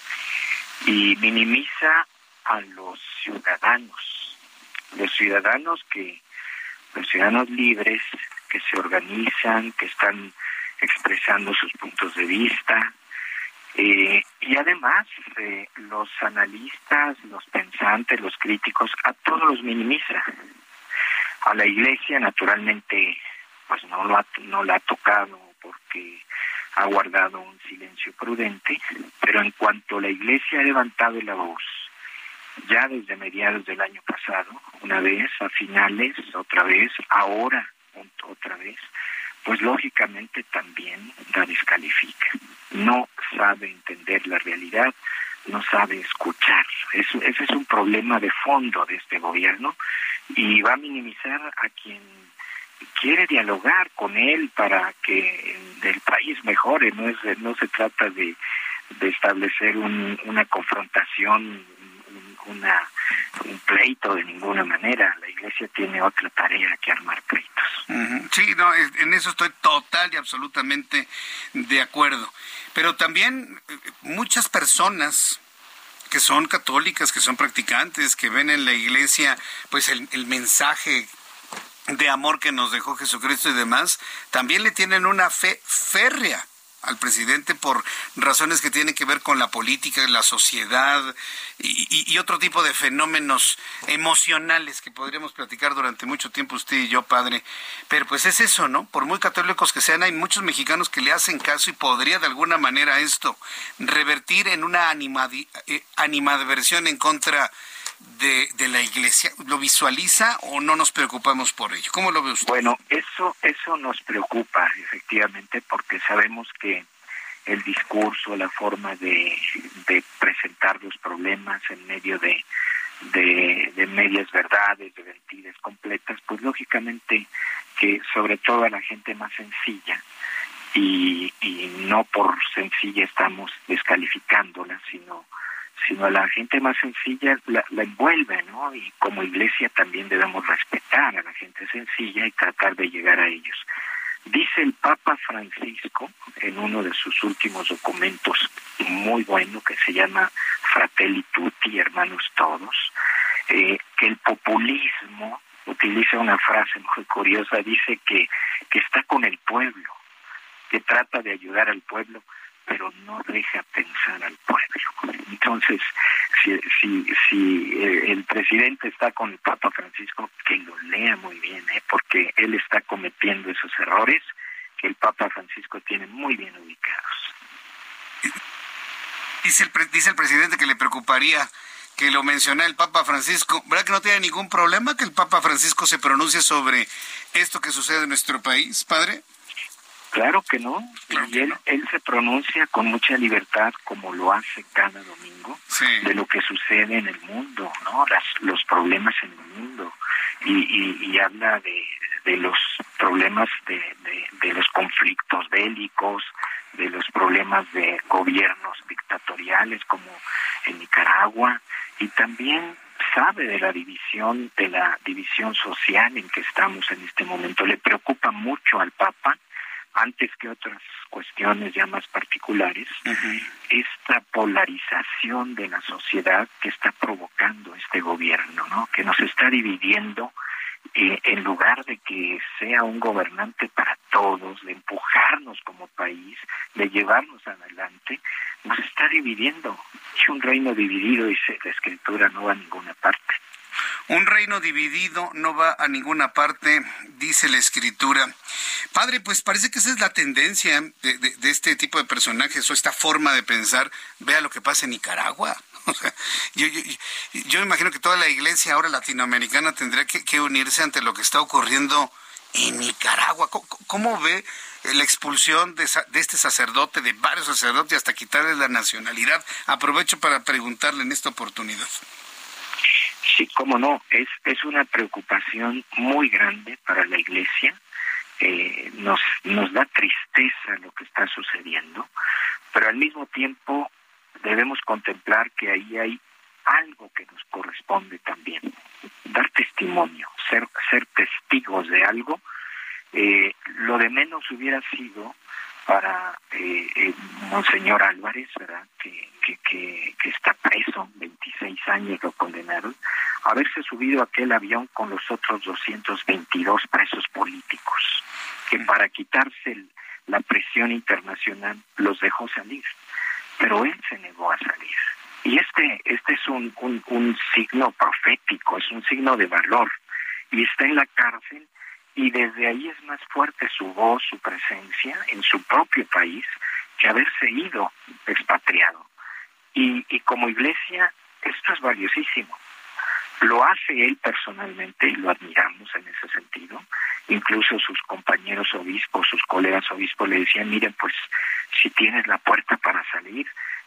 y minimiza a los ciudadanos los ciudadanos que, los ciudadanos libres que se organizan, que están expresando sus puntos de vista, eh, y además eh, los analistas, los pensantes, los críticos, a todos los minimiza. A la iglesia, naturalmente, pues no, lo ha, no la ha tocado porque ha guardado un silencio prudente, pero en cuanto la iglesia ha levantado la voz ya desde mediados del año pasado, una vez, a finales, otra vez, ahora, otra vez, pues lógicamente también la descalifica. No sabe entender la realidad, no sabe escuchar. Eso, ese es un problema de fondo de este gobierno y va a minimizar a quien quiere dialogar con él para que el país mejore. No, es, no se trata de, de establecer un, una confrontación un pleito de ninguna manera. La iglesia tiene otra tarea que armar pleitos. Sí, no, en eso estoy total y absolutamente de acuerdo. Pero también eh, muchas personas que son católicas, que son practicantes, que ven en la iglesia pues el mensaje de amor que nos dejó Jesucristo y demás, también le tienen una fe férrea al presidente por razones que tienen que ver con la política, la sociedad y, otro tipo de fenómenos emocionales que podríamos platicar durante mucho tiempo usted y yo, padre. Pero pues es eso, ¿no? Por muy católicos que sean, hay muchos mexicanos que le hacen caso y podría de alguna manera esto revertir en una eh, animadversión en contra de, de, la iglesia? ¿Lo visualiza o no nos preocupamos por ello? ¿Cómo lo ve usted? Bueno, eso, eso nos preocupa efectivamente porque sabemos que el discurso, la forma de, presentar los problemas en medio de, de, de, medias verdades, de mentiras completas, pues lógicamente que sobre todo a la gente más sencilla, y, y no por sencilla estamos descalificándola, sino sino a la gente más sencilla la, envuelve, ¿no? Y como iglesia también debemos respetar a la gente sencilla y tratar de llegar a ellos. Dice el Papa Francisco en uno de sus últimos documentos muy bueno que se llama Fratelli Tutti, hermanos todos, eh, que el populismo utiliza una frase muy curiosa, dice que, que está con el pueblo, que trata de ayudar al pueblo, pero no deja pensar al pueblo. Entonces, si, si, si eh, el presidente está con el Papa Francisco, que lo lea muy bien, ¿eh? porque él está cometiendo esos errores que el Papa Francisco tiene muy bien ubicados. Dice el, presidente que le preocuparía que lo menciona el Papa Francisco. ¿Verdad que no tiene ningún problema que el Papa Francisco se pronuncie sobre esto que sucede en nuestro país, padre? Claro que no. y él, él se pronuncia con mucha libertad, como lo hace cada domingo, de lo que sucede en el mundo, ¿no? Las, los problemas en el mundo. Y, y, habla de, de los problemas de, de, los conflictos bélicos, de los problemas de gobiernos dictatoriales como en Nicaragua, y también sabe de la división, de la división social en que estamos en este momento. Le preocupa mucho al Papa antes que otras cuestiones ya más particulares, esta polarización de la sociedad que está provocando este gobierno, ¿no? que nos está dividiendo eh, en lugar de que sea un gobernante para todos, de empujarnos como país, de llevarnos adelante, nos está dividiendo. Es un reino dividido, dice la escritura, no va a ninguna parte. Un reino dividido no va a ninguna parte, dice la escritura. Padre, pues parece que esa es la tendencia de, este tipo de personajes o esta forma de pensar. Vea lo que pasa en Nicaragua. yo, yo, imagino que toda la iglesia ahora latinoamericana tendría que, unirse ante lo que está ocurriendo en Nicaragua. ¿Cómo, ve la expulsión de, de, este sacerdote, de varios sacerdotes, hasta quitarle la nacionalidad? Aprovecho para preguntarle en esta oportunidad. Sí, cómo no, es, es una preocupación muy grande para la Iglesia. Eh, nos, nos da tristeza lo que está sucediendo, pero al mismo tiempo debemos contemplar que ahí hay algo que nos corresponde también, dar testimonio, ser, ser testigos de algo. Eh, lo de menos hubiera sido para eh, eh, Monseñor Álvarez, ¿verdad? Que, que, que, está preso, 26 años lo condenaron, haberse subido a aquel avión con los otros 222 presos políticos, que para quitarse la presión internacional los dejó salir, pero él se negó a salir. Y este, este es un, un, un signo profético, es un signo de valor, y está en la cárcel y desde ahí es más fuerte su voz, su presencia en su propio país que haberse ido expatriado. Y, y como iglesia esto es valiosísimo. Lo hace él personalmente y lo admiramos en ese sentido. Incluso sus compañeros obispos, sus colegas obispos le decían, miren, pues si tienes la puerta para salir,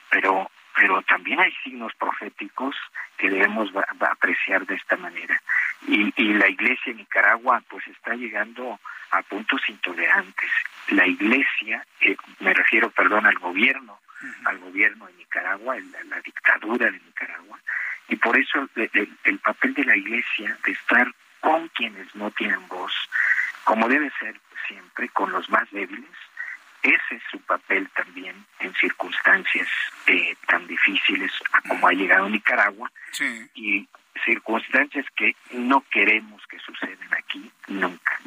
pero pero también hay signos proféticos que debemos apreciar de esta manera. Y, y la iglesia en Nicaragua pues está llegando a puntos intolerantes. La iglesia, eh, me refiero, perdón, al gobierno, al gobierno de Nicaragua, la, la, dictadura de Nicaragua, y por eso el papel de la iglesia de estar con quienes no tienen voz, como debe ser siempre, con los más débiles, ese es su papel también en circunstancias eh, tan difíciles como ha llegado Nicaragua y circunstancias que no queremos que sucedan aquí nunca.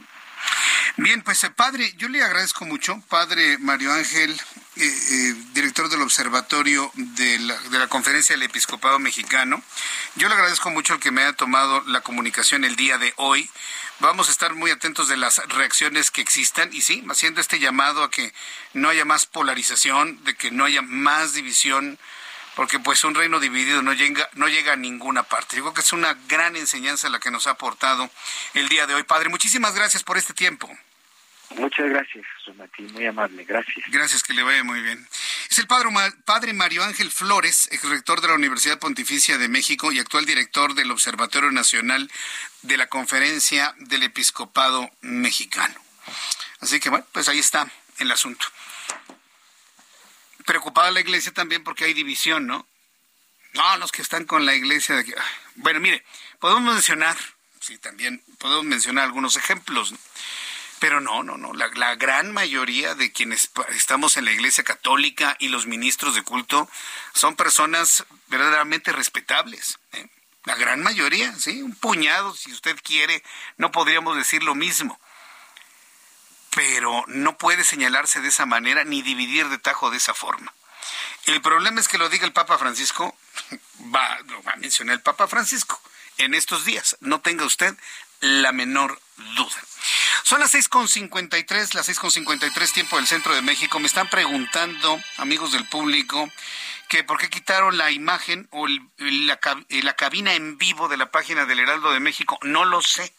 Bien, pues eh, padre, yo le agradezco mucho, padre Mario Ángel, eh, eh, director del Observatorio de la, de la Conferencia del Episcopado Mexicano. Yo le agradezco mucho el que me haya tomado la comunicación el día de hoy. Vamos a estar muy atentos de las reacciones que existan y sí, haciendo este llamado a que no haya más polarización, de que no haya más división porque pues un reino dividido no llega, no llega a ninguna parte. Yo creo que es una gran enseñanza la que nos ha aportado el día de hoy. Padre, muchísimas gracias por este tiempo. Muchas gracias, Martín, muy amable, gracias. Gracias, que le vaya muy bien. Es el padre, padre Mario Ángel Flores, ex rector de la Universidad Pontificia de México y actual director del Observatorio Nacional de la Conferencia del Episcopado Mexicano. Así que bueno, pues ahí está el asunto. Preocupada la iglesia también porque hay división, ¿no? No, los que están con la iglesia de Bueno, mire, podemos mencionar, sí, también podemos mencionar algunos ejemplos. Pero no, no, no. La, gran mayoría de quienes estamos en la Iglesia Católica y los ministros de culto son personas verdaderamente respetables. ¿eh? La gran mayoría, sí, un puñado, si usted quiere, no podríamos decir lo mismo. Pero no puede señalarse de esa manera ni dividir de tajo de esa forma. El problema es que lo diga el Papa Francisco, va, lo va a mencionar el Papa Francisco en estos días. No tenga usted la menor duda. Son las 6.53, las 6.53 tiempo del centro de México. Me están preguntando, amigos del público, por qué quitaron la imagen o la, la cabina en vivo de la página del Heraldo de México, no lo sé,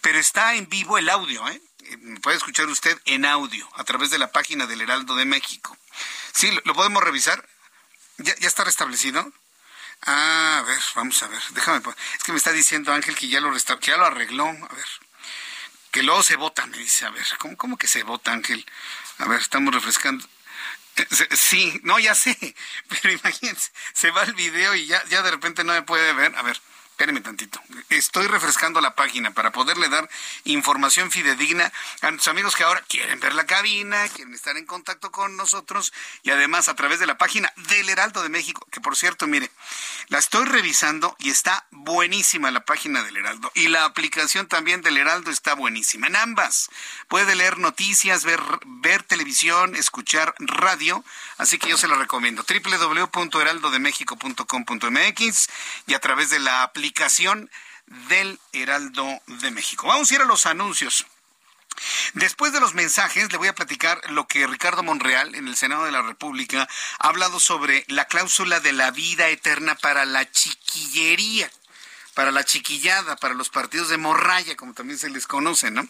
pero está en vivo el audio, ¿eh? Puede escuchar usted en audio a través de la página del Heraldo de México. Sí, lo, podemos revisar. ¿Ya, ¿Ya, está restablecido? Ah, a ver, vamos a ver. Déjame. Es que me está diciendo Ángel que ya lo, que ya lo arregló. A ver. Que luego se vota, me dice. A ver, ¿cómo, cómo que se vota, Ángel? A ver, estamos refrescando. Sí, no, ya sé, pero imagínense, se va el video y ya, ya de repente no me puede ver. A ver, espérenme tantito. Estoy refrescando la página para poderle dar información fidedigna a nuestros amigos que ahora quieren ver la cabina, quieren estar en contacto con nosotros y además a través de la página del Heraldo de México, que por cierto, mire, la estoy revisando y está buenísima la página del Heraldo y la aplicación también del Heraldo está buenísima. En ambas puede leer noticias, ver, ver televisión, escuchar radio, así que yo se lo recomiendo. www.heraldodemexico.com.mx y a través de la aplicación del Heraldo de México. Vamos a ir a los anuncios. Después de los mensajes, le voy a platicar lo que Ricardo Monreal en el Senado de la República ha hablado sobre la cláusula de la vida eterna para la chiquillería para la chiquillada, para los partidos de morralla, como también se les conoce, ¿no?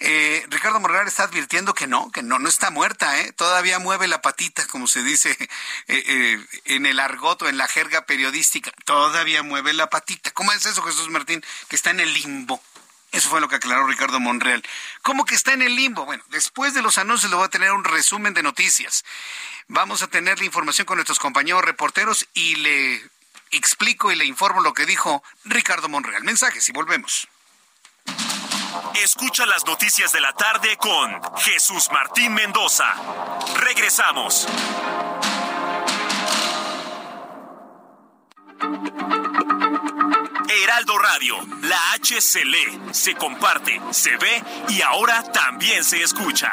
Eh, Ricardo Morral está advirtiendo que no, que no, no está muerta, ¿eh? Todavía mueve la patita, como se dice eh, eh, en el argoto, en la jerga periodística. Todavía mueve la patita. ¿Cómo es eso, Jesús Martín? Que está en el limbo. Eso fue lo que aclaró Ricardo Monreal. ¿Cómo que está en el limbo? Bueno, después de los anuncios le voy a tener un resumen de noticias. Vamos a tener la información con nuestros compañeros reporteros y le explico y le informo lo que dijo Ricardo Monreal. Mensajes y volvemos. Escucha las noticias de la tarde con Jesús Martín Mendoza. Regresamos. Heraldo Radio, la H se lee, se comparte, se ve y ahora también se escucha.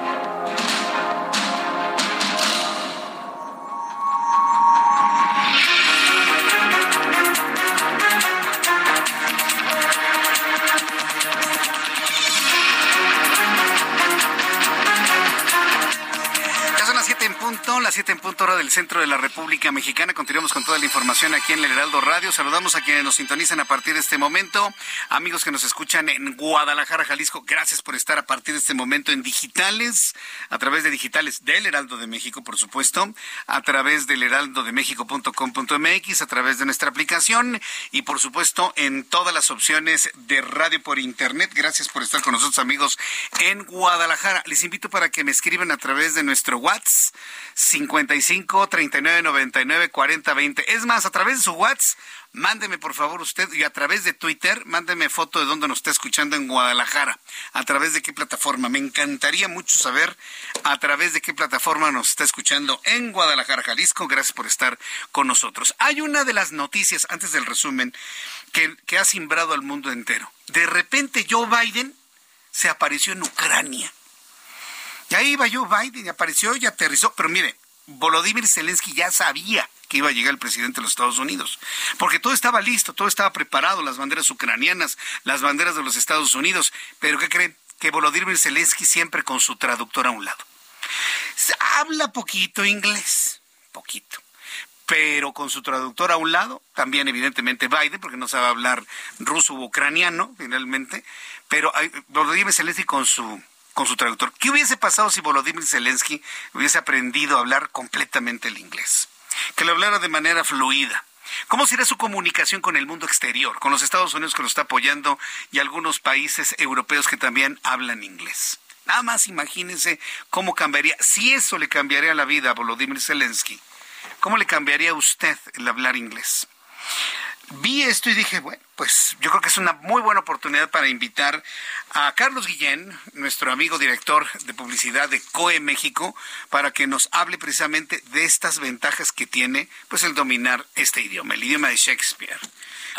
Las 7 en punto hora del centro de la República Mexicana. Continuamos con toda la información aquí en el Heraldo Radio. Saludamos a quienes nos sintonizan a partir de este momento. Amigos que nos escuchan en Guadalajara, Jalisco, gracias por estar a partir de este momento en digitales, a través de digitales del Heraldo de México, por supuesto, a través del heraldodemexico.com.mx, a través de nuestra aplicación y, por supuesto, en todas las opciones de radio por internet. Gracias por estar con nosotros, amigos, en Guadalajara. Les invito para que me escriban a través de nuestro WhatsApp 55 39 99 40 20. Es más, a través de su WhatsApp, mándeme por favor usted y a través de Twitter, mándeme foto de dónde nos está escuchando en Guadalajara. A través de qué plataforma. Me encantaría mucho saber a través de qué plataforma nos está escuchando en Guadalajara, Jalisco. Gracias por estar con nosotros. Hay una de las noticias, antes del resumen, que, que ha simbrado al mundo entero. De repente Joe Biden se apareció en Ucrania. Y ahí iba Joe Biden y apareció y aterrizó. Pero mire, Volodymyr Zelensky ya sabía que iba a llegar el presidente de los Estados Unidos, porque todo estaba listo, todo estaba preparado, las banderas ucranianas, las banderas de los Estados Unidos, pero ¿qué creen? Que Volodymyr Zelensky siempre con su traductor a un lado. Habla poquito inglés, poquito, pero con su traductor a un lado, también evidentemente Biden, porque no sabe hablar ruso u ucraniano, finalmente, pero Volodymyr Zelensky con su con su traductor. ¿Qué hubiese pasado si Volodymyr Zelensky hubiese aprendido a hablar completamente el inglés? Que lo hablara de manera fluida. ¿Cómo sería su comunicación con el mundo exterior, con los Estados Unidos que lo está apoyando y algunos países europeos que también hablan inglés? Nada más imagínense cómo cambiaría, si eso le cambiaría la vida a Volodymyr Zelensky, ¿cómo le cambiaría a usted el hablar inglés? Vi esto y dije, bueno, pues yo creo que es una muy buena oportunidad para invitar a Carlos Guillén, nuestro amigo director de publicidad de COE México, para que nos hable precisamente de estas ventajas que tiene pues el dominar este idioma, el idioma de Shakespeare.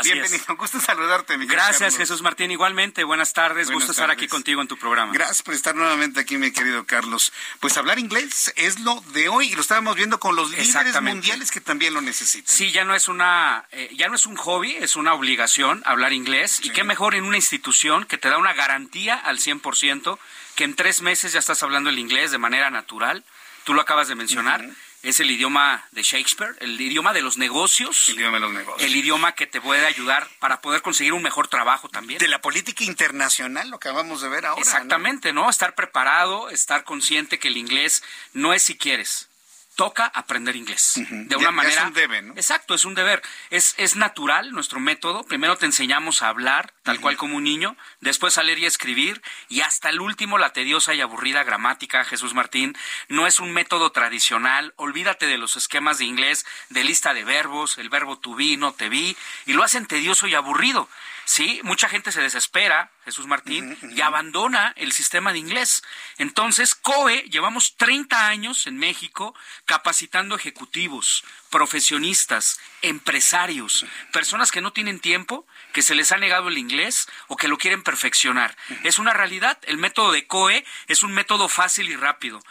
Bienvenido, es. gusto saludarte, mi Gracias, Jesús Martín. Igualmente, buenas tardes, gusto estar aquí contigo en tu programa. Gracias por estar nuevamente aquí, mi querido Carlos. Pues hablar inglés es lo de hoy y lo estábamos viendo con los líderes mundiales que también lo necesitan. Sí, ya no es una, eh, ya no es un hobby, es una obligación hablar inglés y qué mejor en una institución que te da una garantía al 100% que en tres meses ya estás hablando el inglés de manera natural. Tú lo acabas de mencionar es el idioma de Shakespeare, el idioma de los negocios. El idioma de los negocios. El idioma que te puede ayudar para poder conseguir un mejor trabajo también. De la política internacional, lo que acabamos de ver ahora. Exactamente, ¿no? Estar preparado, estar consciente que el inglés no es si quieres, toca aprender inglés. De una manera. es un deber, ¿no? Exacto, es un deber. Es, es natural nuestro método. Primero te enseñamos a hablar, tal cual como un niño, después a leer y escribir, y hasta el último la tediosa y aburrida gramática, Jesús Martín. No es un método tradicional. Olvídate de los esquemas de inglés, de lista de verbos, el verbo to be, no te vi, y lo hacen tedioso y aburrido. Sí, mucha gente se desespera, Jesús Martín, y abandona el sistema de inglés. Entonces, COE, llevamos 30 años en México capacitando ejecutivos, profesionistas, empresarios, personas que no tienen tiempo, que se les ha negado el inglés o que lo quieren perfeccionar. Es una realidad. El método de COE es un método fácil y rápido.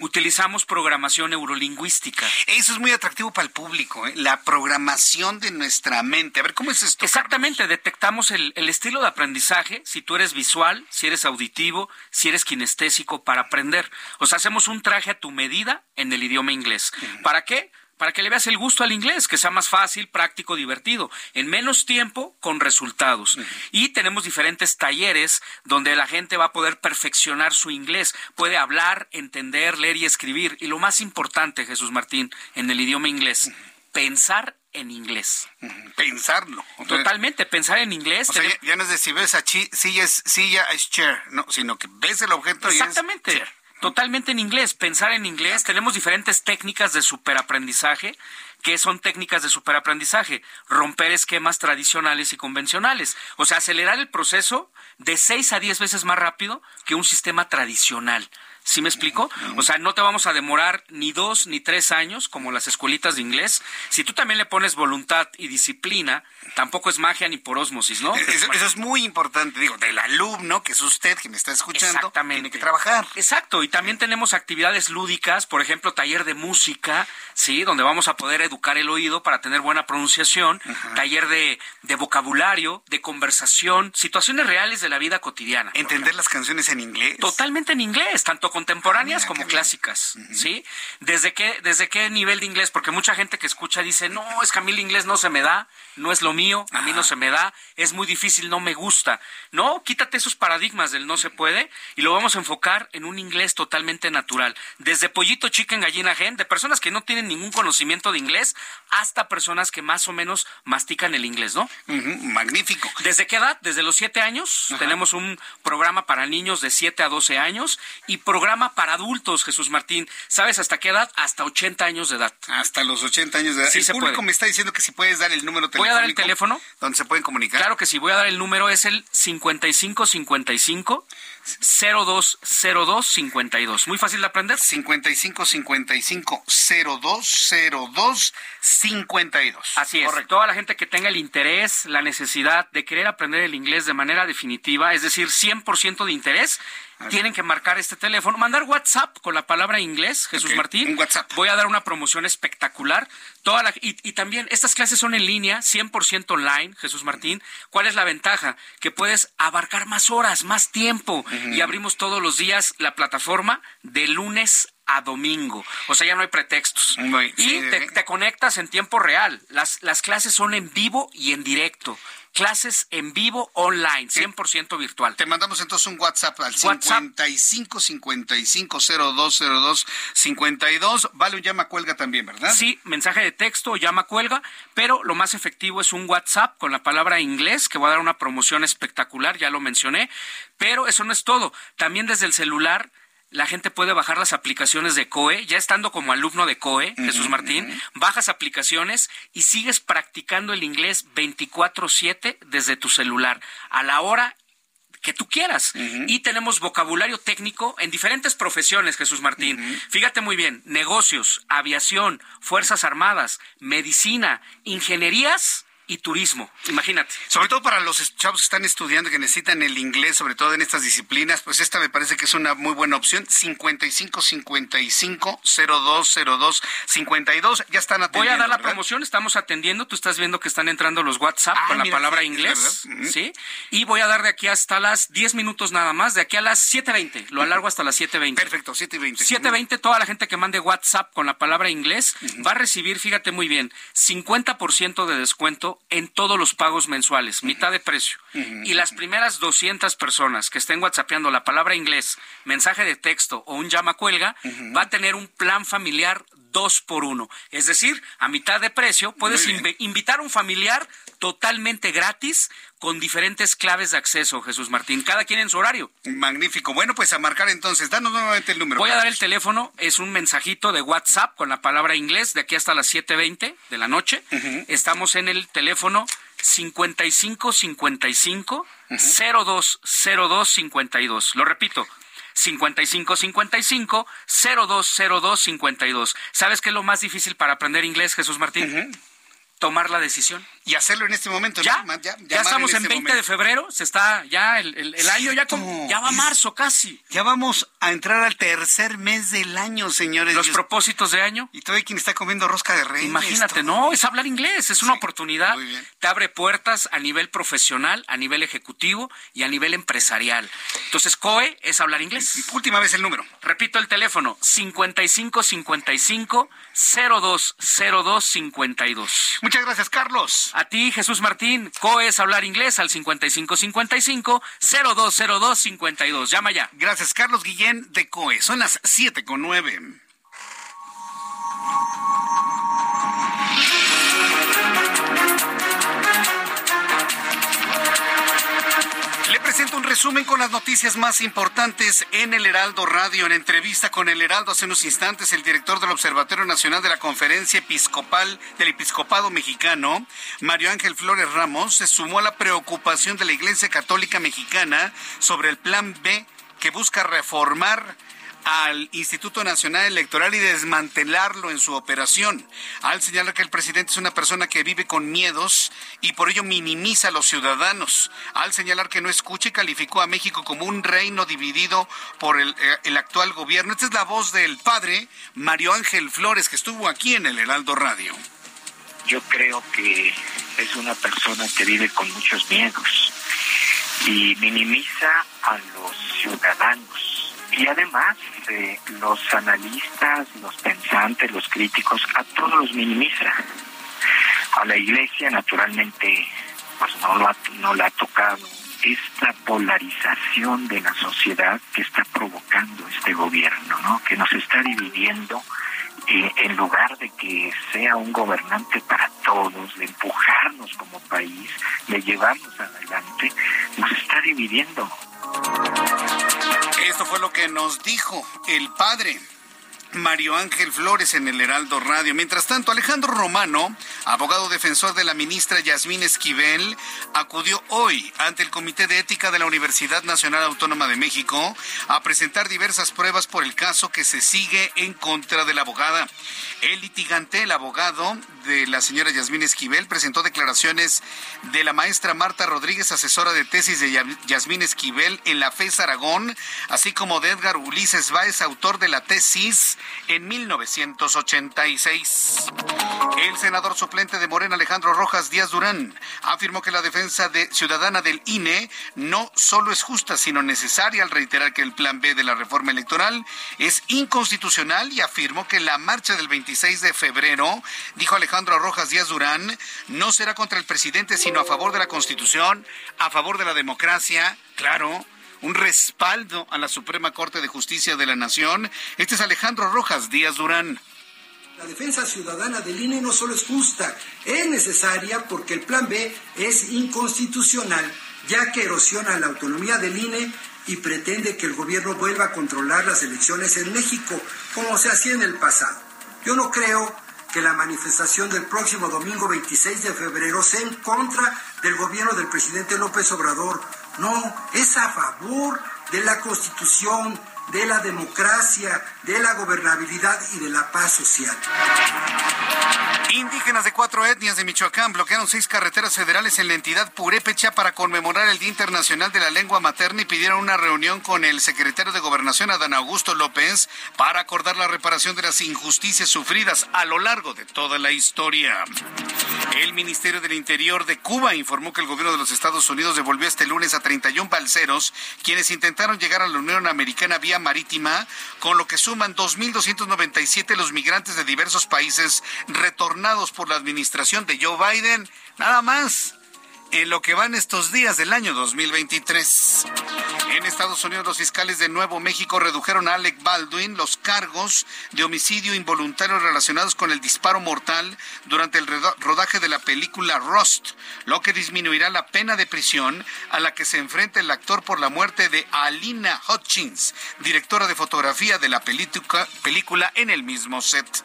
Utilizamos programación neurolingüística. Eso es muy atractivo para el público, ¿eh? la programación de nuestra mente. A ver, ¿cómo es esto? Exactamente, detectamos el, el estilo de aprendizaje, si tú eres visual, si eres auditivo, si eres kinestésico, para aprender. O sea, hacemos un traje a tu medida en el idioma inglés. ¿Para qué? Para que le veas el gusto al inglés, que sea más fácil, práctico, divertido, en menos tiempo, con resultados. Y tenemos diferentes talleres donde la gente va a poder perfeccionar su inglés, puede hablar, entender, leer y escribir. Y lo más importante, Jesús Martín, en el idioma inglés, pensar en inglés. Pensarlo. Totalmente, pensar en inglés. O sea, ya, no es decir, ves a silla, silla es chair, no, sino que ves el objeto Exactamente. y es Totalmente en inglés, pensar en inglés. Tenemos diferentes técnicas de superaprendizaje. ¿Qué son técnicas de superaprendizaje? Romper esquemas tradicionales y convencionales. O sea, acelerar el proceso de 6 a 10 veces más rápido que un sistema tradicional. ¿Sí me explico? O sea, no te vamos a demorar ni dos ni tres años como las escuelitas de inglés. Si tú también le pones voluntad y disciplina, tampoco es magia ni por osmosis, ¿no? Eso, es muy importante, digo, del alumno, que es usted que me está escuchando, tiene que trabajar. Exacto, y también tenemos actividades lúdicas, por ejemplo, taller de música, ¿sí? Donde vamos a poder educar el oído para tener buena pronunciación, taller de, de, vocabulario, de conversación, situaciones reales de la vida cotidiana. ¿Entender las canciones en inglés? Totalmente en inglés, tanto contemporáneas ah, como clásicas, ¿sí? ¿Desde qué, ¿Desde qué nivel de inglés? Porque mucha gente que escucha dice, no, es que a mí el inglés no se me da, no es lo mío, a mí no se me da, es muy difícil, no me gusta. No, quítate esos paradigmas del no se puede y lo vamos a enfocar en un inglés totalmente natural. Desde pollito, chicken, gallina, gen, de personas que no tienen ningún conocimiento de inglés hasta personas que más o menos mastican el inglés, ¿no? magnífico. ¿Desde qué edad? Desde los siete años. Tenemos un programa para niños de 7 a 12 años y programa para adultos, Jesús Martín. ¿Sabes hasta qué edad? Hasta 80 años de edad. Hasta los 80 años de edad. Sí, el público me está diciendo que si puedes dar el número telefónico. ¿Voy a dar el teléfono? ¿Dónde se pueden comunicar? Claro que sí, voy a dar el número, es el 5555 020252. Muy fácil de aprender. 5555 0202 52. Así es. Correcto. Toda la gente que tenga el interés, la necesidad de querer aprender el inglés de manera definitiva, es decir, 100% de interés, tienen que marcar este teléfono, mandar WhatsApp con la palabra inglés, Jesús Martín. WhatsApp. Voy a dar una promoción espectacular. Toda la, y, y, también estas clases son en línea, 100% online, Jesús Martín. ¿Cuál es la ventaja? Que puedes abarcar más horas, más tiempo. Y abrimos todos los días la plataforma de lunes a domingo. O sea, ya no hay pretextos. y te, te, conectas en tiempo real. Las, las clases son en vivo y en directo clases en vivo online, 100% virtual. Te mandamos entonces un WhatsApp al WhatsApp. 55 55 0202 52. Vale un llama cuelga también, ¿verdad? Sí, mensaje de texto o llama cuelga, pero lo más efectivo es un WhatsApp con la palabra inglés, que va a dar una promoción espectacular, ya lo mencioné, pero eso no es todo. También desde el celular la gente puede bajar las aplicaciones de COE, ya estando como alumno de COE, Jesús Martín, bajas aplicaciones y sigues practicando el inglés 24/7 desde tu celular, a la hora que tú quieras. Y tenemos vocabulario técnico en diferentes profesiones, Jesús Martín. Fíjate muy bien, negocios, aviación, Fuerzas Armadas, medicina, ingenierías y turismo. Imagínate. Sobre todo para los chavos que están estudiando, que necesitan el inglés, sobre todo en estas disciplinas, pues esta me parece que es una muy buena opción. 55 55 02 02 52. Ya están atendiendo. Voy a dar la ¿verdad? promoción, estamos atendiendo. Tú estás viendo que están entrando los WhatsApp Ah, con la palabra sí, inglés. ¿Sí? Y voy a dar de aquí hasta las 10 minutos nada más, de aquí a las 7.20. Lo alargo hasta las 7.20. Perfecto, 7 y 20. 720, toda la gente que mande WhatsApp con la palabra inglés va a recibir, fíjate muy bien, 50% de descuento en todos los pagos mensuales, mitad de precio. Y las primeras 200 personas que estén whatsappeando la palabra inglés, mensaje de texto o un llama cuelga, va a tener un plan familiar dos por uno. Es decir, a mitad de precio puedes inv- invitar a un familiar totalmente gratis con diferentes claves de acceso, Jesús Martín, cada quien en su horario. Magnífico. Bueno, pues a marcar entonces. Danos nuevamente el número. Voy a dar el teléfono, es un mensajito de WhatsApp con la palabra inglés de aquí hasta las 7:20 de la noche. Estamos en el teléfono 5555 020252. Lo repito. 5555 020252. ¿Sabes qué es lo más difícil para aprender inglés, Jesús Martín? Tomar la decisión. Y hacerlo en este momento. Ya, ya, estamos en, este 20 de febrero, se está ya el, el- el año ya como, ya va marzo casi. Ya vamos a entrar al tercer mes del año, señores. Los propósitos de año. Y todavía quien está comiendo rosca de reyes. Imagínate, no, es hablar inglés, es una oportunidad. Te abre puertas a nivel profesional, a nivel ejecutivo y a nivel empresarial. Entonces, COE es hablar inglés. Última vez el número. Repito el teléfono, 5555 020252. Muchas gracias, Carlos. A ti, Jesús Martín, COE es hablar inglés al 5555 020252. Llama ya. Gracias, Carlos Guillén de COE. Son las 7 con 9. Presento un resumen con las noticias más importantes en el Heraldo Radio. En entrevista con el Heraldo hace unos instantes, el director del Observatorio Nacional de la Conferencia Episcopal del Episcopado Mexicano, Mario Ángel Flores Ramos, se sumó a la preocupación de la Iglesia Católica Mexicana sobre el Plan B que busca reformar al Instituto Nacional Electoral y desmantelarlo en su operación. Al señalar que el presidente es una persona que vive con miedos y por ello minimiza a los ciudadanos. Al señalar que no escucha y calificó a México como un reino dividido por el, eh, el actual gobierno. Esta es la voz del padre Mario Ángel Flores, que estuvo aquí en el Heraldo Radio. Yo creo que es una persona que vive con muchos miedos y minimiza a los ciudadanos. Y además, los analistas, los pensantes, los críticos, a todos los minimiza. A la iglesia, naturalmente, pues no, lo ha, no la ha tocado esta polarización de la sociedad que está provocando este gobierno, ¿no? Que nos está dividiendo eh, en lugar de que sea un gobernante para todos, de empujarnos como país, de llevarnos adelante, nos está dividiendo. Esto fue lo que nos dijo el padre. Mario Ángel Flores en el Heraldo Radio. Mientras tanto, Alejandro Romano, abogado defensor de la ministra Yasmín Esquivel, acudió hoy ante el Comité de Ética de la Universidad Nacional Autónoma de México a presentar diversas pruebas por el caso que se sigue en contra de la abogada. El litigante, el abogado de la señora Yasmín Esquivel, presentó declaraciones de la maestra Marta Rodríguez, asesora de tesis de Ya- Yasmín Esquivel en la FES Aragón, así como de Edgar Ulises Báez, autor de la tesis en 1986. El senador suplente de Morena, Alejandro Rojas Díaz Durán, afirmó que la defensa de ciudadana del INE no solo es justa, sino necesaria al reiterar que el plan B de la reforma electoral es inconstitucional y afirmó que la marcha del 26 de febrero, dijo Alejandro Rojas Díaz Durán, no será contra el presidente, sino a favor de la Constitución, a favor de la democracia, claro, un respaldo a la Suprema Corte de Justicia de la Nación. Este es Alejandro Rojas Díaz Durán. La defensa ciudadana del INE no solo es justa, es necesaria porque el plan B es inconstitucional, ya que erosiona la autonomía del INE y pretende que el gobierno vuelva a controlar las elecciones en México, como se hacía en el pasado. Yo no creo que la manifestación del próximo domingo 26 de febrero sea en contra del gobierno del presidente López Obrador. No, es a favor de la Constitución, de la democracia, de la gobernabilidad y de la paz social. Indígenas de cuatro etnias de Michoacán bloquearon seis carreteras federales en la entidad Purépecha para conmemorar el Día Internacional de la Lengua Materna y pidieron una reunión con el secretario de Gobernación, Adán Augusto López, para acordar la reparación de las injusticias sufridas a lo largo de toda la historia. El Ministerio del Interior de Cuba informó que el gobierno de los Estados Unidos devolvió este lunes a 31 balseros, quienes intentaron llegar a la Unión Americana vía marítima, con lo que suman 2.297 los migrantes de diversos países retornados por la administración de Joe Biden, nada más en lo que van estos días del año 2023. En Estados Unidos, los fiscales de Nuevo México redujeron a Alec Baldwin los cargos de homicidio involuntario relacionados con el disparo mortal durante el rodaje de la película Rust, lo que disminuirá la pena de prisión a la que se enfrenta el actor por la muerte de Alina Hutchins, directora de fotografía de la película en el mismo set.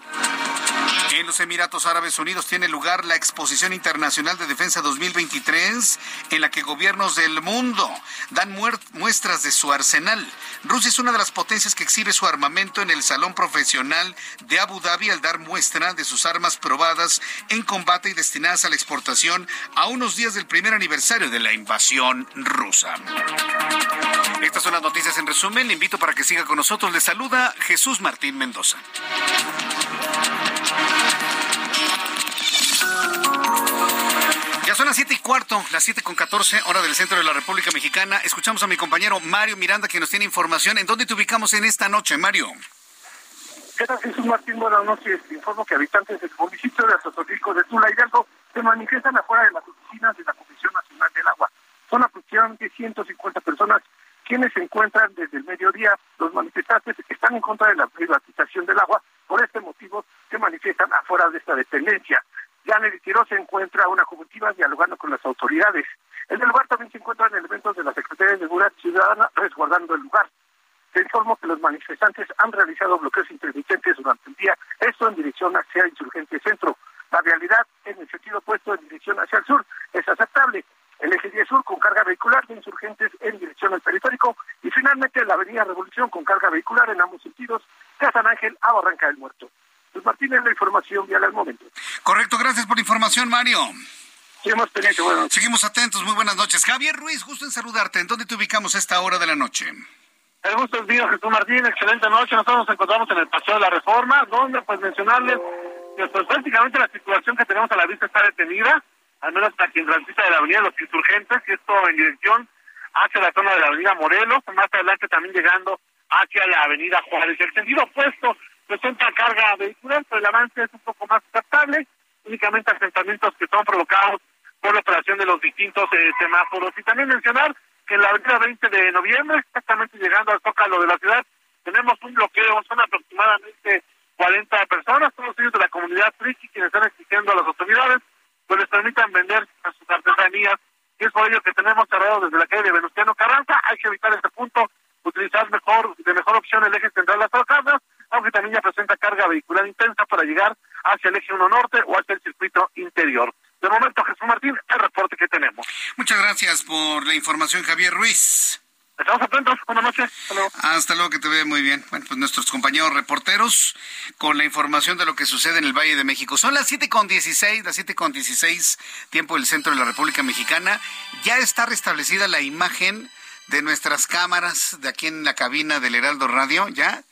En los Emiratos Árabes Unidos tiene lugar la Exposición Internacional de Defensa 2023, en la que gobiernos del mundo dan muestras de su arsenal. Rusia es una de las potencias que exhibe su armamento en el Salón Profesional de Abu Dhabi al dar muestra de sus armas probadas en combate y destinadas a la exportación a unos días del primer aniversario de la invasión rusa. Estas son las noticias en resumen. Le invito para que siga con nosotros. Le saluda Jesús Martín Mendoza. Son las siete y cuarto, las siete con catorce, hora del centro de la República Mexicana. Escuchamos a mi compañero Mario Miranda que nos tiene información. ¿En dónde te ubicamos en esta noche, Mario? ¿Qué tal, Jesús Martín? Buenas noches. Informo que habitantes del municipio de Azotolico de Tula Hidalgo se manifiestan afuera de las oficinas de la Comisión Nacional del Agua. Son aproximadamente 150 personas quienes se encuentran desde el mediodía. Los manifestantes están en contra de la privatización del agua. Por este motivo se manifiestan afuera de esta dependencia. Ya en el tiro se encuentra una comitiva dialogando con las autoridades. En el lugar también se encuentran elementos de la Secretaría de Seguridad Ciudadana resguardando el lugar. Se informó que los manifestantes han realizado bloqueos intermitentes durante el día, esto en dirección hacia Insurgente Centro. La realidad, en el sentido opuesto en dirección hacia el sur, es aceptable. El eje 10 sur con carga vehicular de insurgentes en dirección al periférico y finalmente la avenida Revolución con carga vehicular en ambos sentidos de Ángel a Barranca del Muerto. Pues Martínez, la información vial al momento. Correcto, gracias por la información, Mario. Seguimos bueno. Seguimos atentos, muy buenas noches. Javier Ruiz, justo en saludarte. ¿En dónde te ubicamos a esta hora de la noche? El gusto es mío, Jesús Martín. Excelente noche. Nosotros nos encontramos en el Paseo de la Reforma, donde, pues, mencionarles que pues, prácticamente la situación que tenemos a la vista está detenida, al menos hasta quien transita de la Avenida de los Insurgentes, y esto en dirección hacia la zona de la Avenida Morelos, más adelante también llegando hacia la Avenida Juárez. El sentido opuesto presenta carga vehicular, pero el avance es un poco más aceptable, únicamente asentamientos que son provocados por la operación de los distintos eh, semáforos. Y también mencionar que en la avenida 20 de noviembre, exactamente llegando al Zócalo de la ciudad, tenemos un bloqueo, son aproximadamente 40 personas, todos ellos de la comunidad friki, quienes están exigiendo a las autoridades, pues les permitan vender sus artesanías, y es por ello que tenemos cerrado desde la calle de Venustiano Carranza, hay que evitar este punto, utilizar mejor, de mejor opción el eje central de las Alcaldas, aunque también ya presenta carga vehicular intensa para llegar hacia el eje 1 norte o hacia el circuito interior. De momento, Jesús Martín, el reporte que tenemos. Muchas gracias por la información, Javier Ruiz. Estamos atentos. Buenas noches. Hasta luego. Hasta luego, que te vea muy bien. Bueno, pues nuestros compañeros reporteros con la información de lo que sucede en el Valle de México. Son las siete con dieciséis, las siete con dieciséis, tiempo del centro de la República Mexicana. Ya está restablecida la imagen de nuestras cámaras de aquí en la cabina del Heraldo Radio. ¿Ya?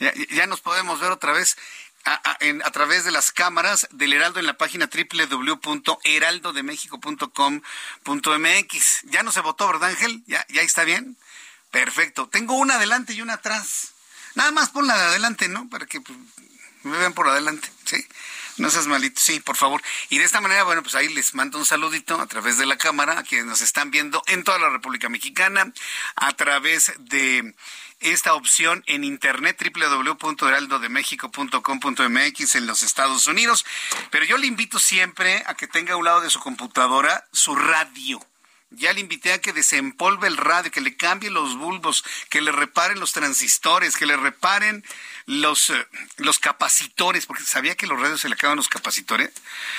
Ya, nos podemos ver otra vez a, a, través de las cámaras del Heraldo en la página www.heraldodemexico.com.mx. Ya no se votó, ¿verdad, Ángel? ¿Ya, ¿Ya está bien? Perfecto. Tengo una adelante y una atrás. Nada más ponla de adelante, ¿no? Para que pues, me vean por adelante, ¿sí? No seas malito, sí, por favor. Y de esta manera, bueno, pues ahí les mando un saludito a través de la cámara a quienes nos están viendo en toda la República Mexicana, a través de esta opción en internet www.heraldodemexico.com.mx en los Estados Unidos. Pero yo le invito siempre a que tenga a un lado de su computadora su radio Ya le invité a que desempolve el radio, que le cambie los bulbos, que le reparen los transistores, que le reparen los, eh, los capacitores, porque sabía que los radios se le acaban los capacitores.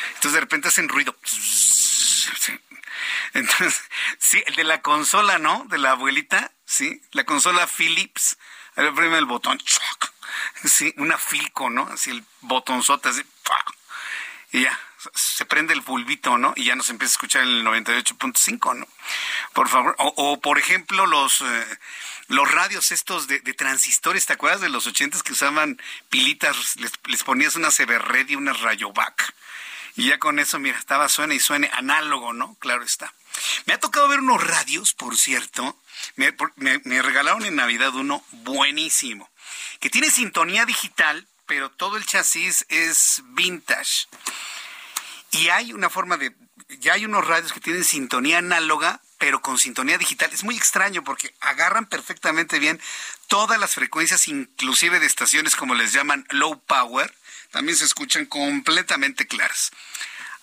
Entonces de repente hacen ruido. Entonces, sí, el de la consola, ¿no? De la abuelita, sí, la consola Philips. Ahí le el botón, sí, una Filco, ¿no? Así el botonzote, así, y ya, se prende el bulbito, ¿no? Y ya nos empieza a escuchar el 98.5, ¿no? Por favor. O, por ejemplo, los, eh, los radios estos de, transistores, ¿te acuerdas de los ochentas que usaban pilitas? Les, ponías una Severred y una Rayovac. Y ya con eso, mira, estaba suene y suene análogo, ¿no? Claro está. Me ha tocado ver unos radios, por cierto. Me, me regalaron en Navidad uno buenísimo, que tiene sintonía digital, pero todo el chasis es vintage. Y hay una forma de, ya hay unos radios que tienen sintonía análoga, pero con sintonía digital. Es muy extraño porque agarran perfectamente bien todas las frecuencias, inclusive de estaciones como les llaman low power, también se escuchan completamente claras.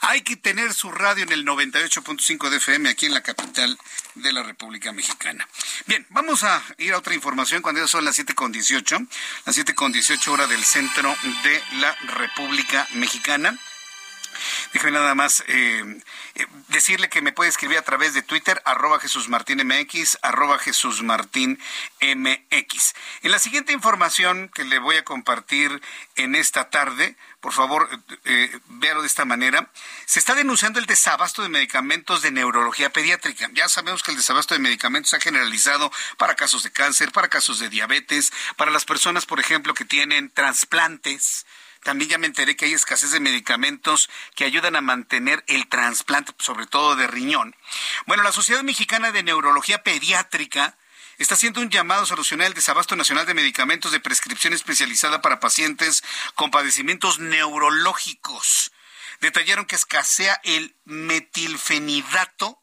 Hay que tener su radio en el 98.5 de FM aquí en la capital de la República Mexicana. Bien, vamos a ir a otra información cuando ya son las 7.18, las 7.18 hora del centro de la República Mexicana. Déjame nada más eh, eh, decirle que me puede escribir a través de Twitter, arroba Jesús Martín MX, arroba Jesús Martín MX. En la siguiente información que le voy a compartir en esta tarde, por favor, eh, véalo de esta manera. Se está denunciando el desabasto de medicamentos de neurología pediátrica. Ya sabemos que el desabasto de medicamentos se ha generalizado para casos de cáncer, para casos de diabetes, para las personas, por ejemplo, que tienen trasplantes también ya me enteré que hay escasez de medicamentos que ayudan a mantener el trasplante, sobre todo de riñón. Bueno, la Sociedad Mexicana de Neurología Pediátrica está haciendo un llamado a solucionar el desabasto nacional de medicamentos de prescripción especializada para pacientes con padecimientos neurológicos. Detallaron que escasea el metilfenidato,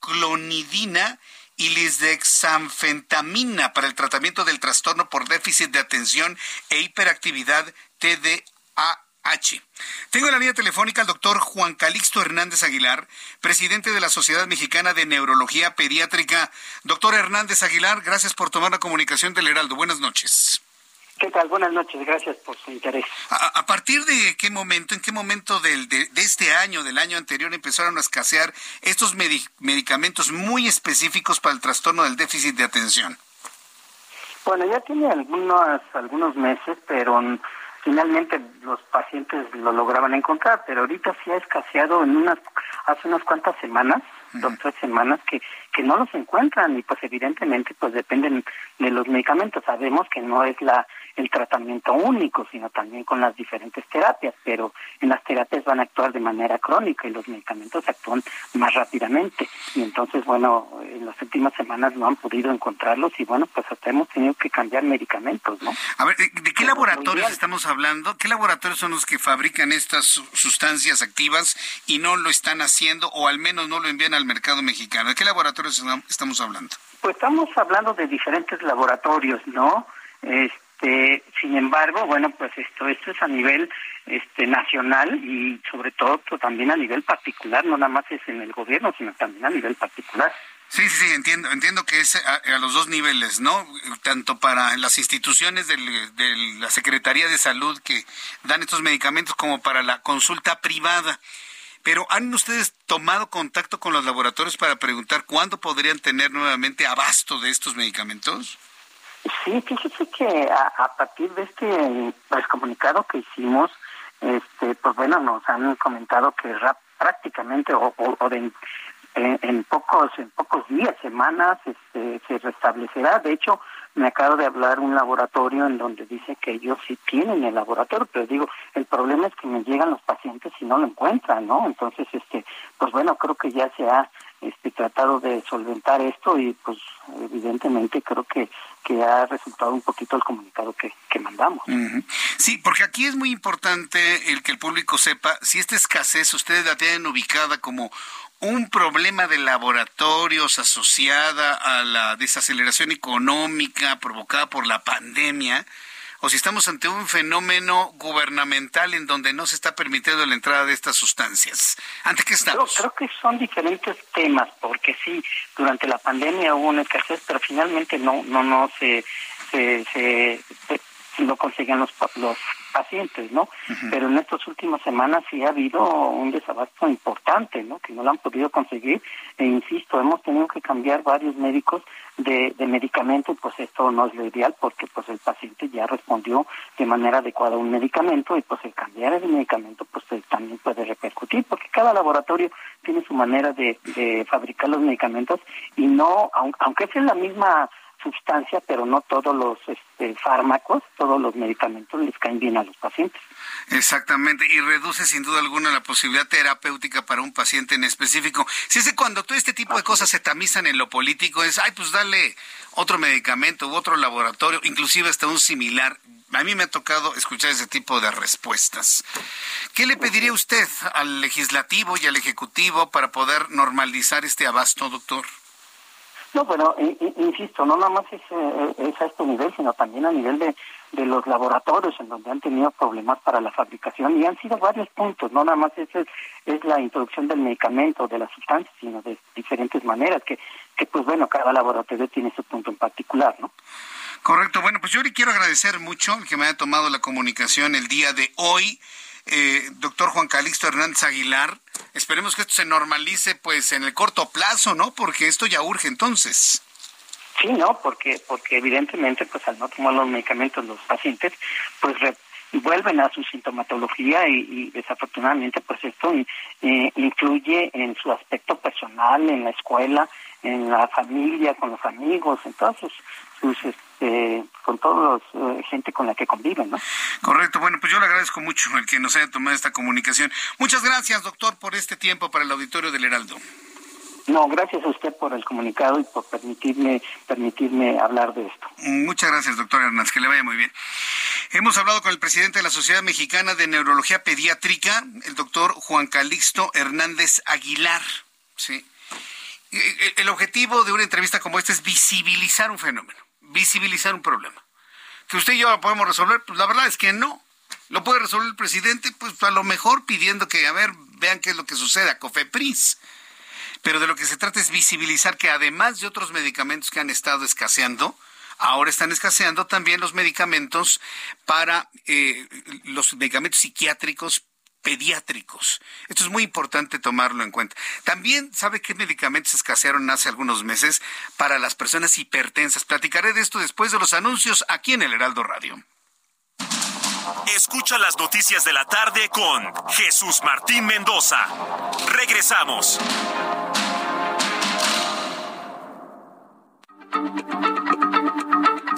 clonidina y lisdexanfetamina para el tratamiento del trastorno por déficit de atención e hiperactividad TDAH. Tengo en la línea telefónica al doctor Juan Calixto Hernández Aguilar, presidente de la Sociedad Mexicana de Neurología Pediátrica. Doctor Hernández Aguilar, gracias por tomar la comunicación del Heraldo. Buenas noches. ¿Qué tal? Buenas noches, gracias por su interés. ¿A, partir de qué momento, en qué momento del, de, este año, del año anterior, empezaron a escasear estos medicamentos muy específicos para el trastorno del déficit de atención? Bueno, ya tiene algunos, algunos meses, pero finalmente los pacientes lo lograban encontrar, pero ahorita sí ha escaseado en unas, hace unas cuantas semanas, dos o tres semanas, que, que no los encuentran y pues evidentemente pues dependen de los medicamentos. Sabemos que no es la el tratamiento único, sino también con las diferentes terapias, pero en las terapias van a actuar de manera crónica y los medicamentos actúan más rápidamente. Y entonces, bueno, en las últimas semanas no han podido encontrarlos y bueno, pues hasta hemos tenido que cambiar medicamentos, ¿no? A ver, ¿de qué laboratorios estamos hablando? ¿Qué laboratorios son los que fabrican estas sustancias activas y no lo están haciendo o al menos no lo envían al mercado mexicano? ¿De qué laboratorios estamos hablando? Pues estamos hablando de diferentes laboratorios, ¿no? Este, sin embargo, bueno, pues esto esto es a nivel este nacional y sobre todo pues, también a nivel particular, no nada más es en el gobierno, sino también a nivel particular. Sí, sí, sí, entiendo, entiendo que es a, los dos niveles, ¿no? Tanto para las instituciones de la Secretaría de Salud que dan estos medicamentos como para la consulta privada. Pero ¿han ustedes tomado contacto con los laboratorios para preguntar cuándo podrían tener nuevamente abasto de estos medicamentos? Sí, fíjese que a, partir de este pues, comunicado que hicimos, este, pues bueno, nos han comentado que prácticamente o, en, pocos en pocos días, semanas, este, se restablecerá. De hecho, me acabo de hablar un laboratorio en donde dice que ellos sí tienen el laboratorio, pero digo, el problema es que me llegan los pacientes y no lo encuentran, ¿no? Entonces, este, pues bueno, creo que ya se ha este, tratado de solventar esto y pues evidentemente creo que, que ha resultado un poquito el comunicado que, que mandamos. Sí, porque aquí es muy importante el que el público sepa si esta escasez ustedes la tienen ubicada como un problema de laboratorios asociada a la desaceleración económica provocada por la pandemia o si estamos ante un fenómeno gubernamental en donde no se está permitiendo la entrada de estas sustancias. ¿Ante qué estamos? creo que son diferentes temas, porque sí, durante la pandemia hubo una escasez, pero finalmente no, no, no se, se, se, no consiguen los, los pacientes, ¿no? Pero en estas últimas semanas sí ha habido un desabasto importante, ¿no? Que no lo han podido conseguir. E insisto, hemos tenido que cambiar varios médicos de, de medicamento y pues esto no es lo ideal porque pues el paciente ya respondió de manera adecuada a un medicamento y pues el cambiar el medicamento pues también puede repercutir porque cada laboratorio tiene su manera de, de fabricar los medicamentos y no, aunque es la misma sustancia, pero no todos los este, fármacos, todos los medicamentos les caen bien a los pacientes. Exactamente, y reduce sin duda alguna la posibilidad terapéutica para un paciente en específico. Si es que cuando todo este tipo de cosas se tamizan en lo político, es, ay, pues dale otro medicamento u otro laboratorio, inclusive hasta un similar. A mí me ha tocado escuchar ese tipo de respuestas. ¿Qué le pediría usted al legislativo y al ejecutivo para poder normalizar este abasto, doctor? No, bueno, insisto, no nada más es, eh, es, a este nivel, sino también a nivel de, de los laboratorios en donde han tenido problemas para la fabricación y han sido varios puntos, no nada más es, es la introducción del medicamento, de la sustancia, sino de diferentes maneras, que, que pues bueno, cada laboratorio tiene su punto en particular, ¿no? Correcto, bueno, pues yo le quiero agradecer mucho que me haya tomado la comunicación el día de hoy eh, doctor Juan Calixto Hernández Aguilar. Esperemos que esto se normalice pues en el corto plazo, ¿no? Porque esto ya urge entonces. Sí, no, porque porque evidentemente pues al no tomar los medicamentos los pacientes pues vuelven a su sintomatología y, desafortunadamente pues esto eh, influye en su aspecto personal, en la escuela, en la familia, con los amigos, en todos sus, sus este, con toda la eh, gente con la que conviven, ¿no? Correcto. Bueno, pues yo le agradezco mucho el que nos haya tomado esta comunicación. Muchas gracias, doctor, por este tiempo para el auditorio del Heraldo. No, gracias a usted por el comunicado y por permitirme permitirme hablar de esto. Muchas gracias, doctor Hernández, que le vaya muy bien. Hemos hablado con el presidente de la Sociedad Mexicana de Neurología Pediátrica, el doctor Juan Calixto Hernández Aguilar. Sí. El objetivo de una entrevista como esta es visibilizar un fenómeno visibilizar un problema. ¿Que usted y yo lo podemos resolver? Pues la verdad es que no. ¿Lo puede resolver el presidente? Pues a lo mejor pidiendo que, a ver, vean qué es lo que sucede a COFEPRIS. Pero de lo que se trata es visibilizar que además de otros medicamentos que han estado escaseando, ahora están escaseando también los medicamentos para eh, los medicamentos psiquiátricos pediátricos. Esto es muy importante tomarlo en cuenta. También sabe qué medicamentos escasearon hace algunos meses para las personas hipertensas. Platicaré de esto después de los anuncios aquí en el Heraldo Radio. Escucha las noticias de la tarde con Jesús Martín Mendoza. Regresamos.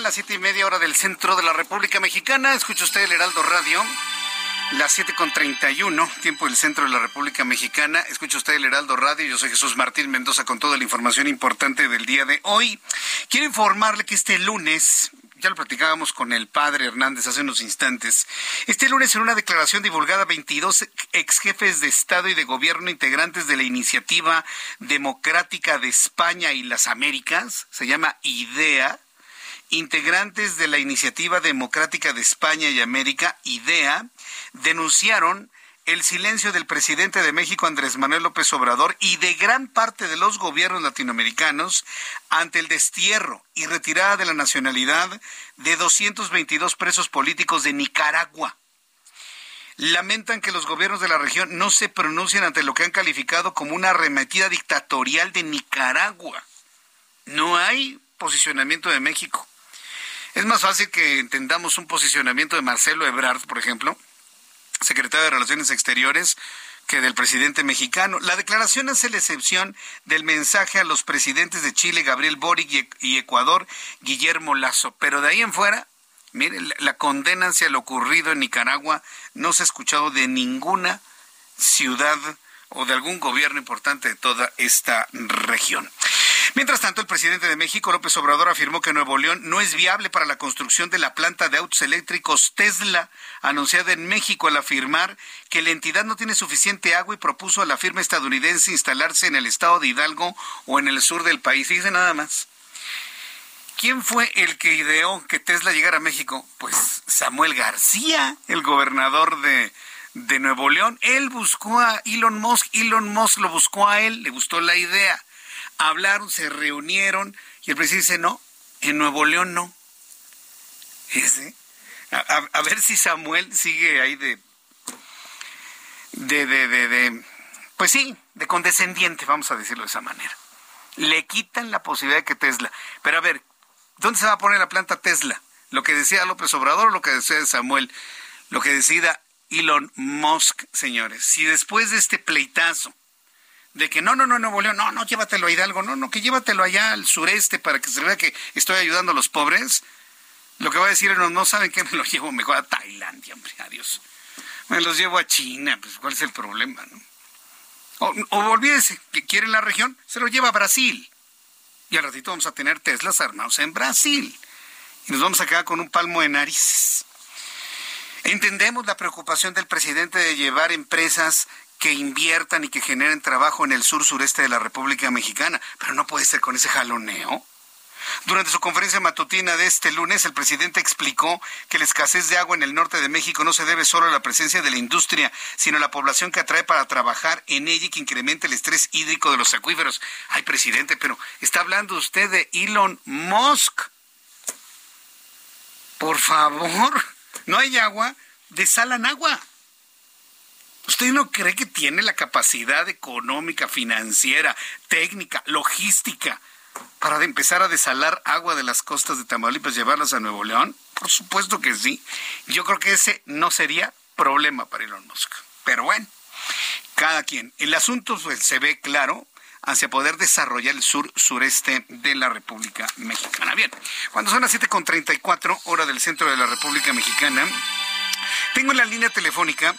Las siete y media hora del centro de la República Mexicana. Escucha usted el Heraldo Radio. Las siete con treinta y uno, tiempo del centro de la República Mexicana. Escucha usted el Heraldo Radio. Yo soy Jesús Martín Mendoza con toda la información importante del día de hoy. Quiero informarle que este lunes, ya lo platicábamos con el padre Hernández hace unos instantes. Este lunes, en una declaración divulgada, 22 ex jefes de Estado y de Gobierno integrantes de la Iniciativa Democrática de España y las Américas, se llama IDEA, integrantes de la Iniciativa Democrática de España y América, IDEA, denunciaron el silencio del presidente de México, Andrés Manuel López Obrador, y de gran parte de los gobiernos latinoamericanos ante el destierro y retirada de la nacionalidad de 222 presos políticos de Nicaragua. Lamentan que los gobiernos de la región no se pronuncien ante lo que han calificado como una arremetida dictatorial de Nicaragua. No hay posicionamiento de México. Es más fácil que entendamos un posicionamiento de Marcelo Ebrard, por ejemplo, secretario de Relaciones Exteriores, que del presidente mexicano. La declaración hace la excepción del mensaje a los presidentes de Chile, Gabriel Boric, y Ecuador, Guillermo Lazo. Pero de ahí en fuera, miren, la condena hacia lo ocurrido en Nicaragua no se ha escuchado de ninguna ciudad o de algún gobierno importante de toda esta región. Mientras tanto, el presidente de México, López Obrador, afirmó que Nuevo León no es viable para la construcción de la planta de autos eléctricos Tesla, anunciada en México al afirmar que la entidad no tiene suficiente agua y propuso a la firma estadounidense instalarse en el estado de Hidalgo o en el sur del país. Dice nada más. ¿Quién fue el que ideó que Tesla llegara a México? Pues Samuel García, el gobernador de, de Nuevo León. Él buscó a Elon Musk, Elon Musk lo buscó a él, le gustó la idea hablaron, se reunieron y el presidente dice, no, en Nuevo León no. A, ver si Samuel sigue ahí de, de, de, de, pues sí, de condescendiente, vamos a decirlo de esa manera. Le quitan la posibilidad de que Tesla, pero a ver, ¿dónde se va a poner la planta Tesla? ¿Lo que decía López Obrador lo que decía Samuel? Lo que decida Elon Musk, señores. Si después de este pleitazo de que no, no, no, Nuevo León, no, no, llévatelo a Hidalgo, no, no, que llévatelo allá al sureste para que se vea que estoy ayudando a los pobres. Lo que va a decir no, no saben que me lo llevo mejor a Tailandia, hombre, adiós. Me los llevo a China, pues cuál es el problema, ¿no? O, o olvídese, que quiere la región, se lo lleva a Brasil. Y al ratito vamos a tener Teslas armados en Brasil. Y nos vamos a quedar con un palmo de narices. Entendemos la preocupación del presidente de llevar empresas que inviertan y que generen trabajo en el sur sureste de la República Mexicana, pero no puede ser con ese jaloneo. Durante su conferencia matutina de este lunes, el presidente explicó que la escasez de agua en el norte de México no se debe solo a la presencia de la industria, sino a la población que atrae para trabajar en ella y que incrementa el estrés hídrico de los acuíferos. Ay, presidente, pero está hablando usted de Elon Musk. Por favor, no hay agua, desalan agua. ¿Usted no cree que tiene la capacidad económica, financiera, técnica, logística para empezar a desalar agua de las costas de Tamaulipas llevarlas a Nuevo León? Por supuesto que sí. Yo creo que ese no sería problema para Elon Musk. Pero bueno, cada quien. El asunto pues, se ve claro hacia poder desarrollar el sur sureste de la República Mexicana. Bien, cuando son las 7.34 hora del centro de la República Mexicana, tengo en la línea telefónica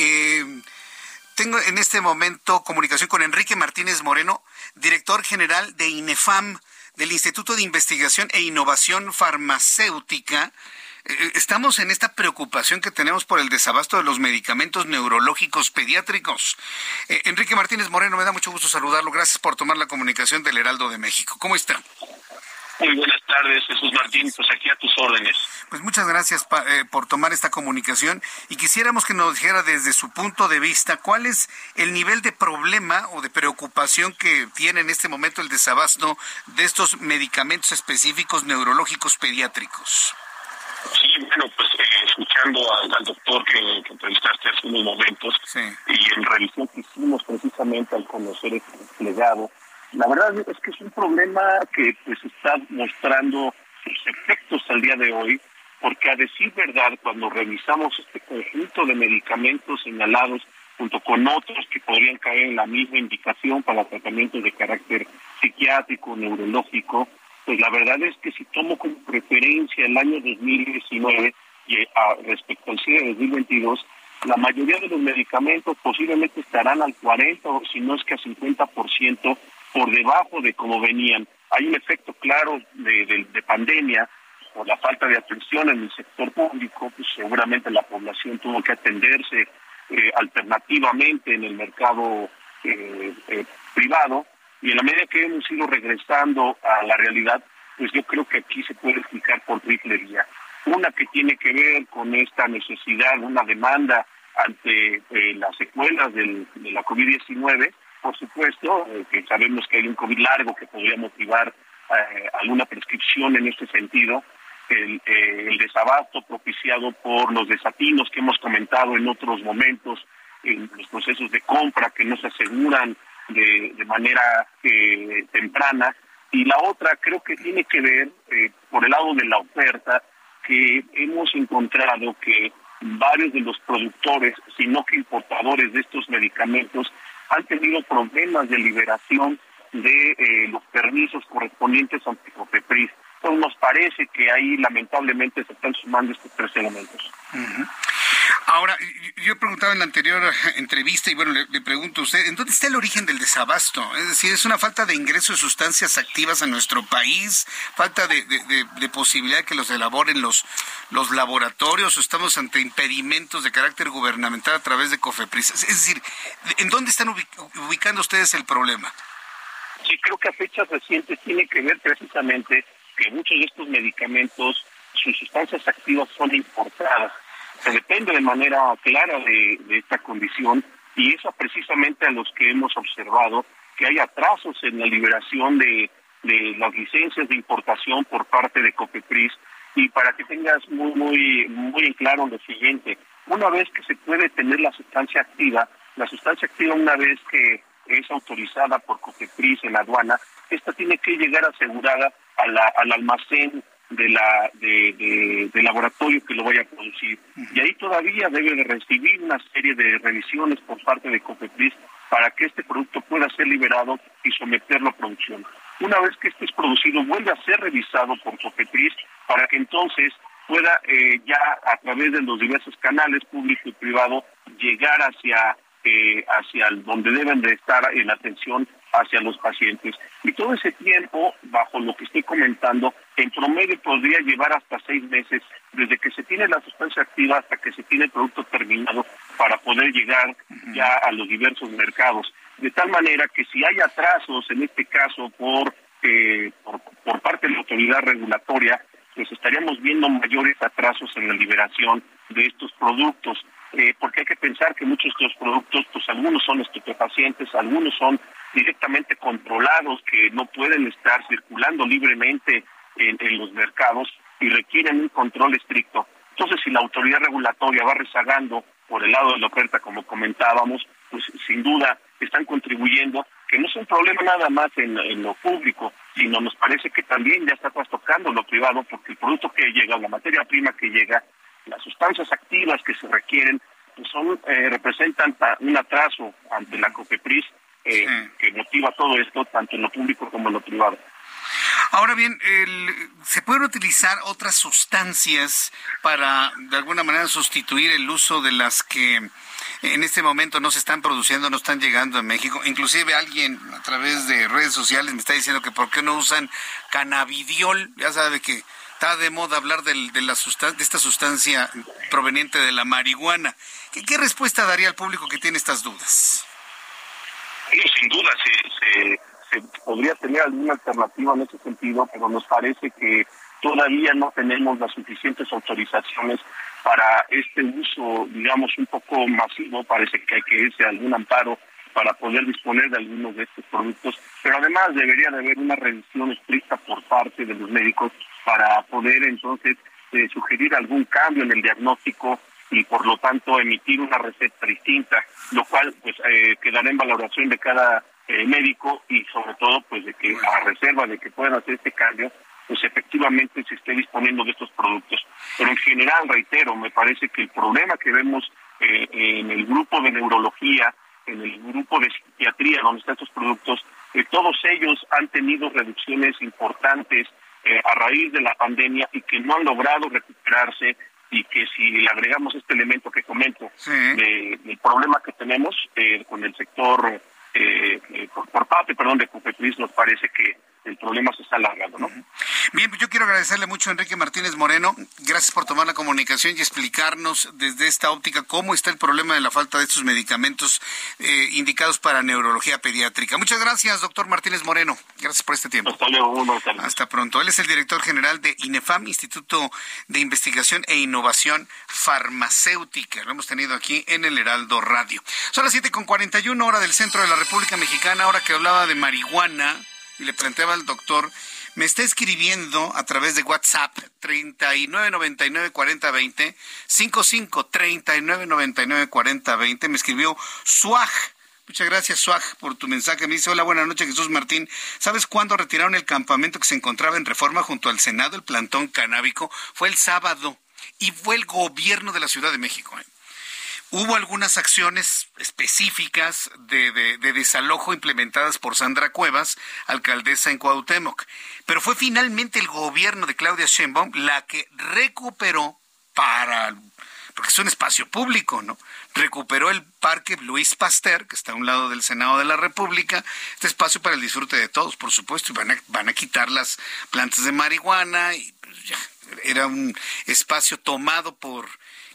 eh, tengo en este momento comunicación con Enrique Martínez Moreno, director general de INEFAM, del Instituto de Investigación e Innovación Farmacéutica. Eh, estamos en esta preocupación que tenemos por el desabasto de los medicamentos neurológicos pediátricos. Eh, Enrique Martínez Moreno, me da mucho gusto saludarlo. Gracias por tomar la comunicación del Heraldo de México. ¿Cómo está? Muy buenas tardes, Jesús Martín. Pues aquí a tus órdenes. Pues muchas gracias eh, por tomar esta comunicación y quisiéramos que nos dijera desde su punto de vista cuál es el nivel de problema o de preocupación que tiene en este momento el desabasto de estos medicamentos específicos neurológicos pediátricos. Sí, bueno, pues eh, escuchando al, doctor que, que, entrevistaste hace unos momentos y en revisión que hicimos precisamente al conocer este legado la verdad es que es un problema que pues está mostrando sus efectos al día de hoy, porque a decir verdad, cuando revisamos este conjunto de medicamentos señalados junto con otros que podrían caer en la misma indicación para tratamientos de carácter psiquiátrico, neurológico, pues la verdad es que si tomo como referencia el año 2019 y a, respecto al cierre de 2022, la mayoría de los medicamentos posiblemente estarán al 40 o si no es que al 50% por debajo de cómo venían. Hay un efecto claro de, pandemia por la falta de atención en el sector público, pues seguramente la población tuvo que atenderse eh, alternativamente en el mercado eh, eh, privado y en la medida que hemos ido regresando a la realidad, pues yo creo que aquí se puede explicar por triple vía. Una que tiene que ver con esta necesidad, una demanda ante las secuelas de la COVID-19, por supuesto, que sabemos que hay un COVID largo que podría motivar alguna prescripción en este sentido, el, el, desabasto propiciado por los desatinos que hemos comentado en otros momentos, en los procesos de compra que no se aseguran de, manera eh, temprana. Y la otra creo que tiene que ver eh, por el lado de la oferta, que hemos encontrado que varios de los productores, sino que importadores de estos medicamentos, han tenido problemas de liberación de eh, los permisos correspondientes ante COPEPRIS. Entonces nos parece que ahí lamentablemente se están sumando estos tres elementos. Ahora, yo preguntaba en la anterior entrevista y bueno, le, pregunto a usted, ¿en dónde está el origen del desabasto? Es decir, ¿es una falta de ingreso de sustancias activas a nuestro país? ¿Falta de, de, posibilidad de que los elaboren los, los laboratorios o estamos ante impedimentos de carácter gubernamental a través de COFEPRIS? Es decir, ¿en dónde están ubicando ustedes el problema? Sí, creo que a fechas recientes tiene que ver precisamente que muchos de estos medicamentos, sus sustancias activas son importadas se depende de manera clara de, esta condición y eso precisamente a los que hemos observado que hay atrasos en la liberación de, las licencias de importación por parte de COPEPRIS. Y para que tengas muy muy muy en claro lo siguiente, una vez que se puede tener la sustancia activa, la sustancia activa una vez que es autorizada por COPEPRIS en la aduana, esta tiene que llegar asegurada al almacén de la de, laboratorio que lo vaya a producir y ahí todavía debe de recibir una serie de revisiones por parte de Cofepris para que este producto pueda ser liberado y someterlo a producción. Una vez que este es producido, vuelve a ser revisado por Cofepris para que entonces pueda eh, ya a través de los diversos canales público y privado llegar hacia eh, hacia donde deben de estar en atención hacia los pacientes. Y todo ese tiempo, bajo lo que estoy comentando, en promedio podría llevar hasta seis meses desde que se tiene la sustancia activa hasta que se tiene el producto terminado para poder llegar ya a los diversos mercados. De tal manera que si hay atrasos, en este caso por, eh, por, por parte de la autoridad regulatoria, pues estaríamos viendo mayores atrasos en la liberación de estos productos. Eh, porque hay que pensar que muchos de estos productos, pues algunos son estupefacientes, algunos son directamente controlados, que no pueden estar circulando libremente en, los mercados y requieren un control estricto. Entonces, si la autoridad regulatoria va rezagando por el lado de la oferta, como comentábamos, pues sin duda están contribuyendo, que no es un problema nada más en, lo público, sino nos parece que también ya está trastocando lo privado, porque el producto que llega, la materia prima que llega, las sustancias activas que se requieren, pues son eh, representan un atraso ante la COPEPRIS eh, que motiva todo esto, tanto en lo público como en lo privado. Ahora bien, ¿se pueden utilizar otras sustancias para, de alguna manera, sustituir el uso de las que en este momento no se están produciendo, no están llegando a México? Inclusive alguien a través de redes sociales me está diciendo que por qué no usan cannabidiol, ya sabe que está de moda hablar de, la de esta sustancia proveniente de la marihuana. ¿Qué, respuesta daría al público que tiene estas dudas? Sin duda se, podría tener alguna alternativa en ese sentido, pero nos parece que todavía no tenemos las suficientes autorizaciones para este uso, digamos, un poco masivo. Parece que hay que irse a algún amparo para poder disponer de algunos de estos productos, pero además debería de haber una revisión estricta por parte de los médicos para poder entonces eh, sugerir algún cambio en el diagnóstico y por lo tanto emitir una receta distinta, lo cual pues eh, quedará en valoración de cada eh, médico y sobre todo pues de que a reserva de que puedan hacer este cambio, pues efectivamente se esté disponiendo de estos productos. Pero en general, reitero, me parece que el problema que vemos en el grupo de neurología, en el grupo de psiquiatría donde están estos productos, todos ellos han tenido reducciones importantes eh, a raíz de la pandemia y que no han logrado recuperarse y que si le agregamos este elemento que comento del problema que tenemos eh, con el sector eh, por, parte perdón de Cupetris nos parece que el problema se está alargando, ¿no? Bien, pues yo quiero agradecerle mucho a Enrique Martínez Moreno. Gracias por tomar la comunicación y explicarnos desde esta óptica cómo está el problema de la falta de estos medicamentos eh, indicados para neurología pediátrica. Muchas gracias, doctor Martínez Moreno. Gracias por este tiempo. Hasta luego, Hasta pronto. Él es el director general de INEFAM, Instituto de Investigación e Innovación Farmacéutica. Lo hemos tenido aquí en el Heraldo Radio. Son las 7.41 hora del centro de la República Mexicana, ahora que hablaba de marihuana y le planteaba al doctor, me está escribiendo a través de WhatsApp 39994020, 5539994020, me escribió Suaj. Muchas gracias, Suaj, por tu mensaje. Me dice, hola, buenas noches, Jesús Martín. ¿Sabes cuándo retiraron el campamento que se encontraba en Reforma junto al Senado, el plantón canábico? Fue el sábado y fue el gobierno de la Ciudad de México. ¿eh? Hubo algunas acciones específicas de, desalojo implementadas por Sandra Cuevas, alcaldesa en Cuauhtémoc, pero fue finalmente el gobierno de Claudia Sheinbaum la que recuperó para porque es un espacio público, ¿no? Recuperó el Parque Luis Pasteur, que está a un lado del Senado de la República, este espacio para el disfrute de todos, por supuesto, y van a, van a quitar las plantas de marihuana y pues, ya, era un espacio tomado por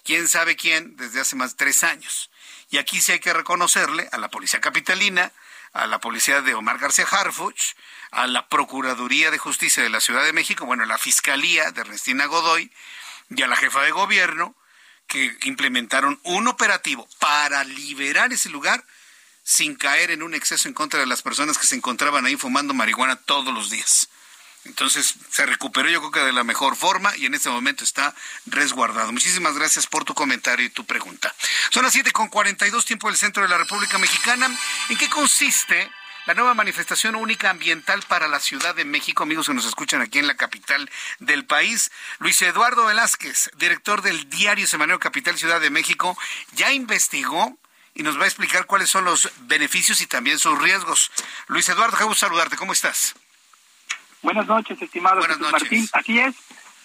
quién sabe quién desde hace más de tres años. Y aquí sí hay que reconocerle a la Policía Capitalina, a la Policía de Omar García Harfuch, a la Procuraduría de Justicia de la Ciudad de México, bueno, a la Fiscalía de Ernestina Godoy y a la jefa de gobierno, que implementaron un operativo para liberar ese lugar sin caer en un exceso en contra de las personas que se encontraban ahí fumando marihuana todos los días. Entonces se recuperó yo creo que de la mejor forma y en este momento está resguardado. Muchísimas gracias por tu comentario y tu pregunta. Son las 7.42 tiempo del centro de la República Mexicana. ¿En qué consiste la nueva manifestación única ambiental para la Ciudad de México, amigos que nos escuchan aquí en la capital del país. Luis Eduardo Velázquez, director del diario Semanario Capital Ciudad de México, ya investigó y nos va a explicar cuáles son los beneficios y también sus riesgos. Luis Eduardo, qué gusto saludarte, ¿cómo estás? Buenas noches, estimado Martín. Así es.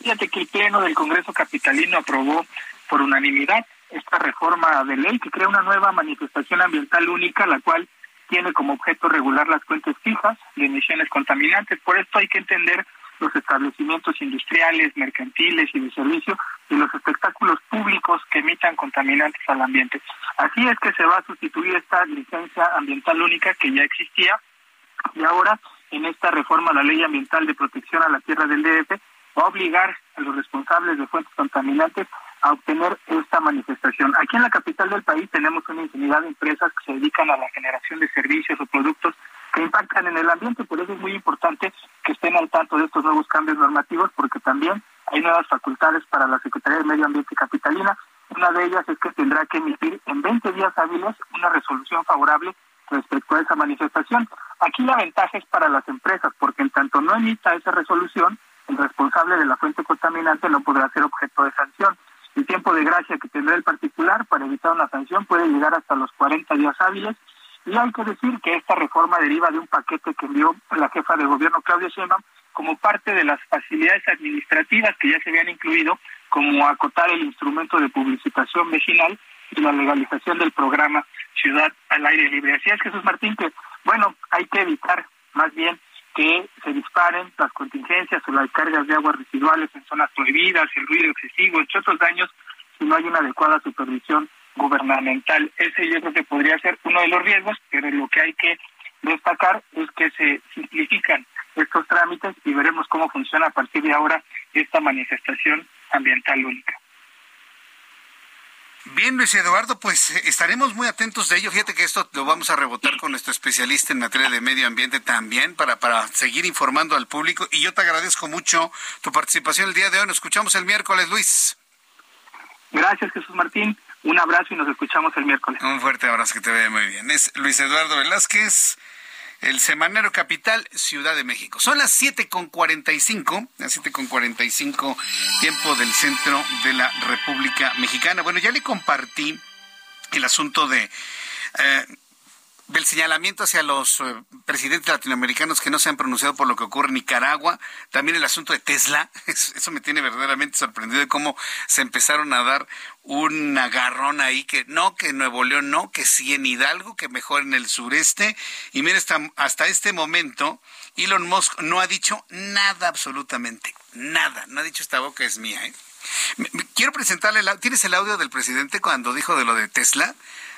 Fíjate que el Pleno del Congreso Capitalino aprobó por unanimidad esta reforma de ley que crea una nueva manifestación ambiental única, la cual tiene como objeto regular las fuentes fijas de emisiones contaminantes. Por esto hay que entender los establecimientos industriales, mercantiles y de servicio y los espectáculos públicos que emitan contaminantes al ambiente. Así es que se va a sustituir esta licencia ambiental única que ya existía y ahora en esta reforma a la Ley Ambiental de Protección a la Tierra del DF va a obligar a los responsables de fuentes contaminantes a obtener esta manifestación. Aquí en la capital del país tenemos una infinidad de empresas que se dedican a la generación de servicios o productos que impactan en el ambiente, por eso es muy importante que estén al tanto de estos nuevos cambios normativos, porque también hay nuevas facultades para la Secretaría de Medio Ambiente Capitalina. Una de ellas es que tendrá que emitir en 20 días hábiles una resolución favorable respecto a esa manifestación. Aquí la ventaja es para las empresas, porque en tanto no emita esa resolución, el responsable de la fuente contaminante no podrá ser objeto de sanción. El tiempo de gracia que tendrá el particular para evitar una sanción puede llegar hasta los 40 días hábiles. Y hay que decir que esta reforma deriva de un paquete que envió la jefa de gobierno Claudia Sheinbaum como parte de las facilidades administrativas que ya se habían incluido, como acotar el instrumento de publicitación vecinal y la legalización del programa Ciudad al Aire Libre. Así es, Jesús Martín, que, bueno, hay que evitar más bien que se disparen las contingencias o las cargas de aguas residuales en zonas prohibidas, el ruido excesivo, entre otros daños, si no hay una adecuada supervisión gubernamental. Ese yo creo que podría ser uno de los riesgos, pero lo que hay que destacar es que se simplifican estos trámites y veremos cómo funciona a partir de ahora esta manifestación ambiental única. Bien, Luis Eduardo, pues eh, estaremos muy atentos de ello. Fíjate que esto lo vamos a rebotar con nuestro especialista en materia de medio ambiente también para, para seguir informando al público. Y yo te agradezco mucho tu participación el día de hoy. Nos escuchamos el miércoles, Luis. Gracias, Jesús Martín. Un abrazo y nos escuchamos el miércoles. Un fuerte abrazo, que te vea muy bien. Es Luis Eduardo Velázquez el Semanero Capital, Ciudad de México. Son las 7.45, las 7.45 tiempo del centro de la República Mexicana. Bueno, ya le compartí el asunto de... Eh, del señalamiento hacia los eh, presidentes latinoamericanos que no se han pronunciado por lo que ocurre en Nicaragua, también el asunto de Tesla, eso, me tiene verdaderamente sorprendido de cómo se empezaron a dar un agarrón ahí que no, que Nuevo León no, que sí en Hidalgo, que mejor en el sureste. Y mire, hasta, hasta este momento Elon Musk no ha dicho nada absolutamente, nada, no ha dicho esta boca es mía. ¿eh? Quiero presentarle, ¿tienes el audio del presidente cuando dijo de lo de Tesla?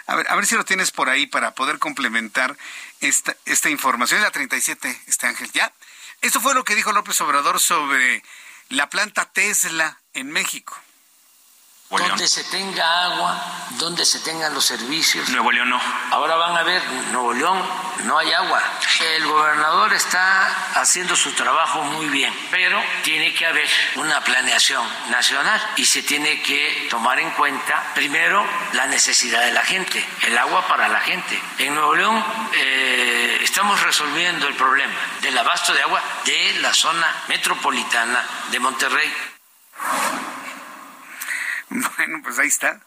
A ver, a ver si lo tienes por ahí para poder complementar esta, esta información. Es la 37, este Ángel, ¿ya? Esto fue lo que dijo López Obrador sobre la planta Tesla en México. Donde se tenga agua, donde se tengan los servicios. Nuevo León no. Ahora van a ver, Nuevo León no hay agua. El gobernador está haciendo su trabajo muy bien, pero tiene que haber una planeación nacional y se tiene que tomar en cuenta primero la necesidad de la gente, el agua para la gente. En Nuevo León eh, estamos resolviendo el problema del abasto de agua de la zona metropolitana de Monterrey. Bueno, pues ahí está.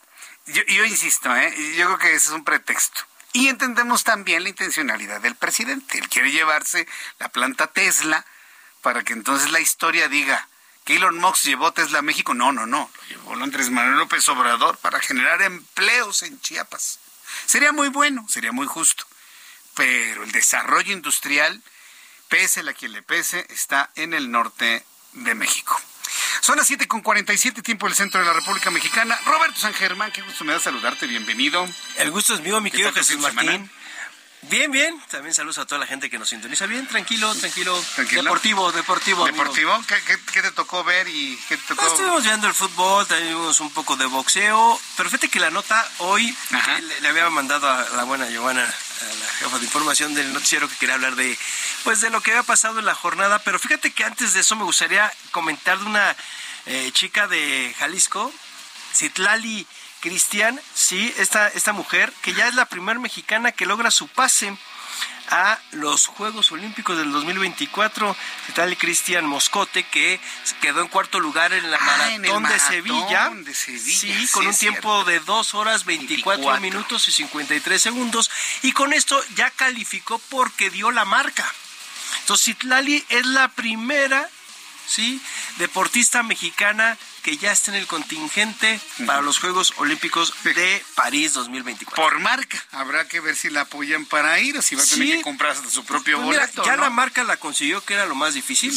Yo, yo insisto, ¿eh? yo creo que ese es un pretexto. Y entendemos también la intencionalidad del presidente. Él quiere llevarse la planta Tesla para que entonces la historia diga que Elon Musk llevó Tesla a México. No, no, no. Lo llevó Andrés Manuel López Obrador para generar empleos en Chiapas. Sería muy bueno, sería muy justo. Pero el desarrollo industrial, pese a quien le pese, está en el norte de México. Son las 7 con 47 tiempo del centro de la República Mexicana. Roberto San Germán, qué gusto me da saludarte, bienvenido. El gusto es mío, mi querido Jesús Martín. Bien, bien. También saludos a toda la gente que nos sintoniza. Bien, tranquilo, tranquilo. Deportivo, deportivo. ¿Deportivo? ¿Qué, te tocó ver y qué te tocó? Pues estuvimos viendo el fútbol, también vimos un poco de boxeo. Pero fíjate que la nota hoy le, había mandado a la buena Giovanna, a la jefa de información del noticiero, que quería hablar de, pues, de lo que había pasado en la jornada. Pero fíjate que antes de eso me gustaría comentar de una eh, chica de Jalisco, Citlali Cristian, sí, esta, esta mujer, que ya es la primera mexicana que logra su pase a los Juegos Olímpicos del 2024. Citlali Cristian Moscote, que quedó en cuarto lugar en la ah, maratón, de, Sevilla, Sí, con un tiempo de 2 horas 24, minutos y 53 segundos. Y con esto ya calificó porque dio la marca. Entonces, Citlali es la primera ¿sí? Deportista mexicana que ya está en el contingente para los Juegos Olímpicos de París 2024. Por marca, habrá que ver si la apoyan para ir o si va a tener que comprar su propio pues boleto. ya la marca la consiguió, que era lo más difícil.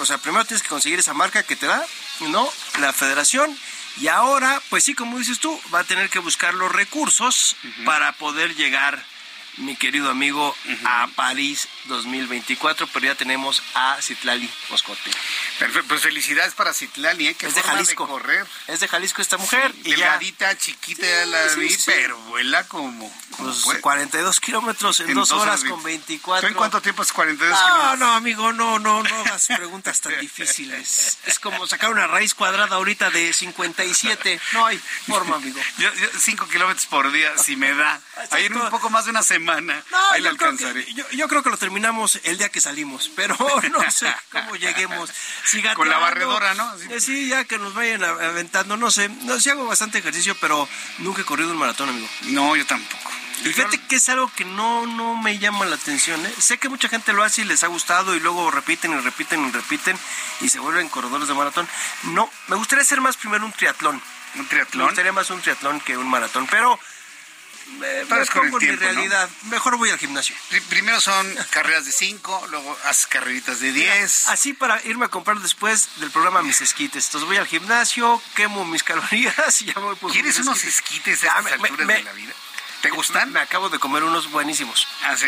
o sea, primero tienes que conseguir esa marca que te da, ¿no? La federación. Y ahora, pues sí, como dices tú, va a tener que buscar los recursos para poder llegar mi querido amigo, a París 2024, pero ya tenemos a Citlali Moscote. Perfecto, pues felicidades para Citlali, ¿eh? es de Jalisco. correr. Es de Jalisco esta mujer. y delgadita, chiquita, ya la vi, pero vuela como... Pues 42 kilómetros en, dos, horas, con 24. en cuánto tiempo es 42 no, kilómetros? No, amigo, no, no, no hagas preguntas tan difíciles. Es como sacar una raíz cuadrada ahorita de 57. No hay forma, amigo. Yo, cinco kilómetros por día, si me da. Ahí en un poco más de una semana no, yo Creo que, yo, creo que lo terminamos el día que salimos, pero no sé cómo lleguemos. Con la barredora, ¿no? Eh, sí, ya que nos vayan aventando, no sé. No, sí hago bastante ejercicio, pero nunca he corrido un maratón, amigo. No, yo tampoco. Y fíjate que es algo que no, no me llama la atención. ¿eh? Sé que mucha gente lo hace y les ha gustado y luego repiten y repiten y repiten y se vuelven corredores de maratón. No, me gustaría hacer más primero un triatlón. ¿Un triatlón? Me gustaría más un triatlón que un maratón, pero me, pongo en mi realidad. Mejor voy al gimnasio. Primero son carreras de 5, luego haces carreritas de 10. Así para irme a comprar después del programa mis esquites. Entonces voy al gimnasio, quemo mis calorías y ya voy por ¿Quieres unos esquites, a estas alturas de la vida? ¿Te gustan? Me acabo de comer unos buenísimos. ¿Ah, sí?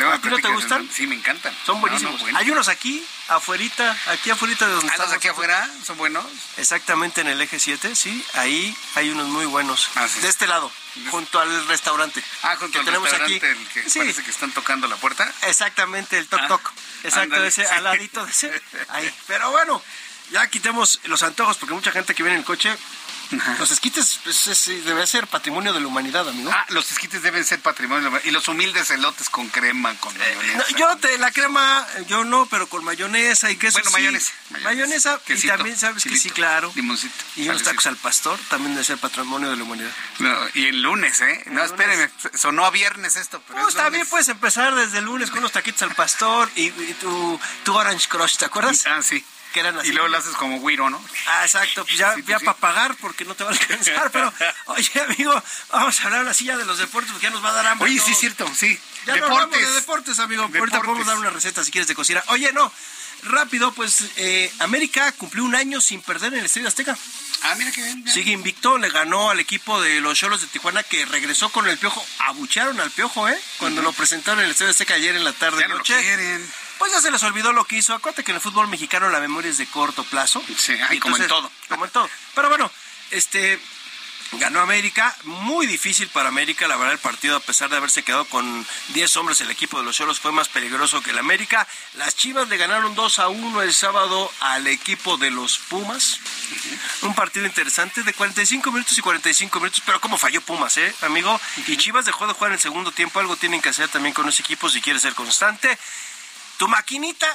¿A ti no te gustan? Sí, me encantan. Son buenísimos. Hay unos aquí, afuerita, aquí afuera de donde ¿Ah, los aquí afuera son buenos? Exactamente en el eje 7, sí. Ahí hay unos muy buenos. Ah, de este lado, junto al restaurante. Ah, junto al tenemos restaurante, aquí. el que parece que están tocando la puerta. Exactamente, el toc ah, toc. Exacto, ese, al ladito de ese. Ahí. Pero bueno, ya quitemos los antojos porque mucha gente que viene en el coche Los esquites pues, debe ser patrimonio de la humanidad, amigo. Ah, los esquites deben ser patrimonio de la humanidad. Y los humildes elotes con crema, con eh, mayonesa. yo te la crema, yo no, pero con mayonesa y queso. Bueno, mayonesa. Mayonesa, y también sabes que sí, claro. Limoncito. Y unos tacos al pastor también debe ser patrimonio de la humanidad. y el lunes, ¿eh? no, espérenme, sonó a viernes esto. Pero no, está bien, puedes empezar desde el lunes con unos taquitos al pastor y, tu, tu Orange Crush, ¿te acuerdas? Ah, sí. Y luego lo haces como güiro, ¿no? Ah, exacto, pues ya, pues para pagar porque no te va a alcanzar, pero oye, amigo, vamos a hablar así ya de los deportes porque ya nos va a dar hambre. Oye, sí cierto, sí. Ya deportes. de deportes, amigo. Ahorita podemos dar una receta si quieres de cocina. Oye, no, rápido, pues eh, América cumplió un año sin perder en el Estadio Azteca. Ah, mira qué bien. Sigue invicto, le ganó al equipo de los Cholos de Tijuana que regresó con el Piojo. Abucharon al Piojo, ¿eh? Cuando lo presentaron en el Estadio Azteca ayer en la tarde. Ya noche. Pues ya se les olvidó lo que hizo. Acuérdate que en el fútbol mexicano la memoria es de corto plazo. Sí, como en todo. Como en todo. Pero bueno, este ganó América, muy difícil para América, la verdad el partido a pesar de haberse quedado con 10 hombres el equipo de los Cholos fue más peligroso que el América. Las Chivas le ganaron 2 a 1 el sábado al equipo de los Pumas. Un partido interesante de 45 minutos y 45 minutos, pero como falló Pumas, ¿eh, amigo? Y Chivas dejó de jugar en el segundo tiempo, algo tienen que hacer también con ese equipo si quiere ser constante. Tu maquinita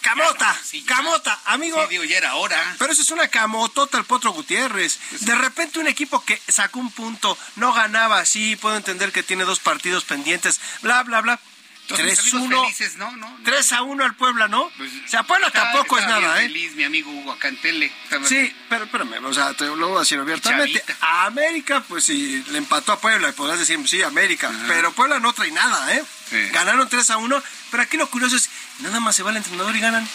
Camota, camota, amigo. Sí, digo, ya era hora. Pero eso es una camotota el Potro Gutiérrez. De repente un equipo que sacó un punto, no ganaba, sí, puedo entender que tiene dos partidos pendientes, bla, bla, bla. 3-1. ¿no? ¿no? 3 a 1 al Puebla, ¿no? Pues, o sea, Puebla tampoco es nada, ¿eh? feliz, mi amigo Hugo, acá en tele. Sí, pero espérame, o sea, te lo voy a decir abiertamente. A América, pues sí, le empató a Puebla, y podrás decir, sí, América. Pero Puebla no trae nada, ¿eh? Ganaron 3 a 1, pero aquí lo curioso es, nada más se va el entrenador y ganan.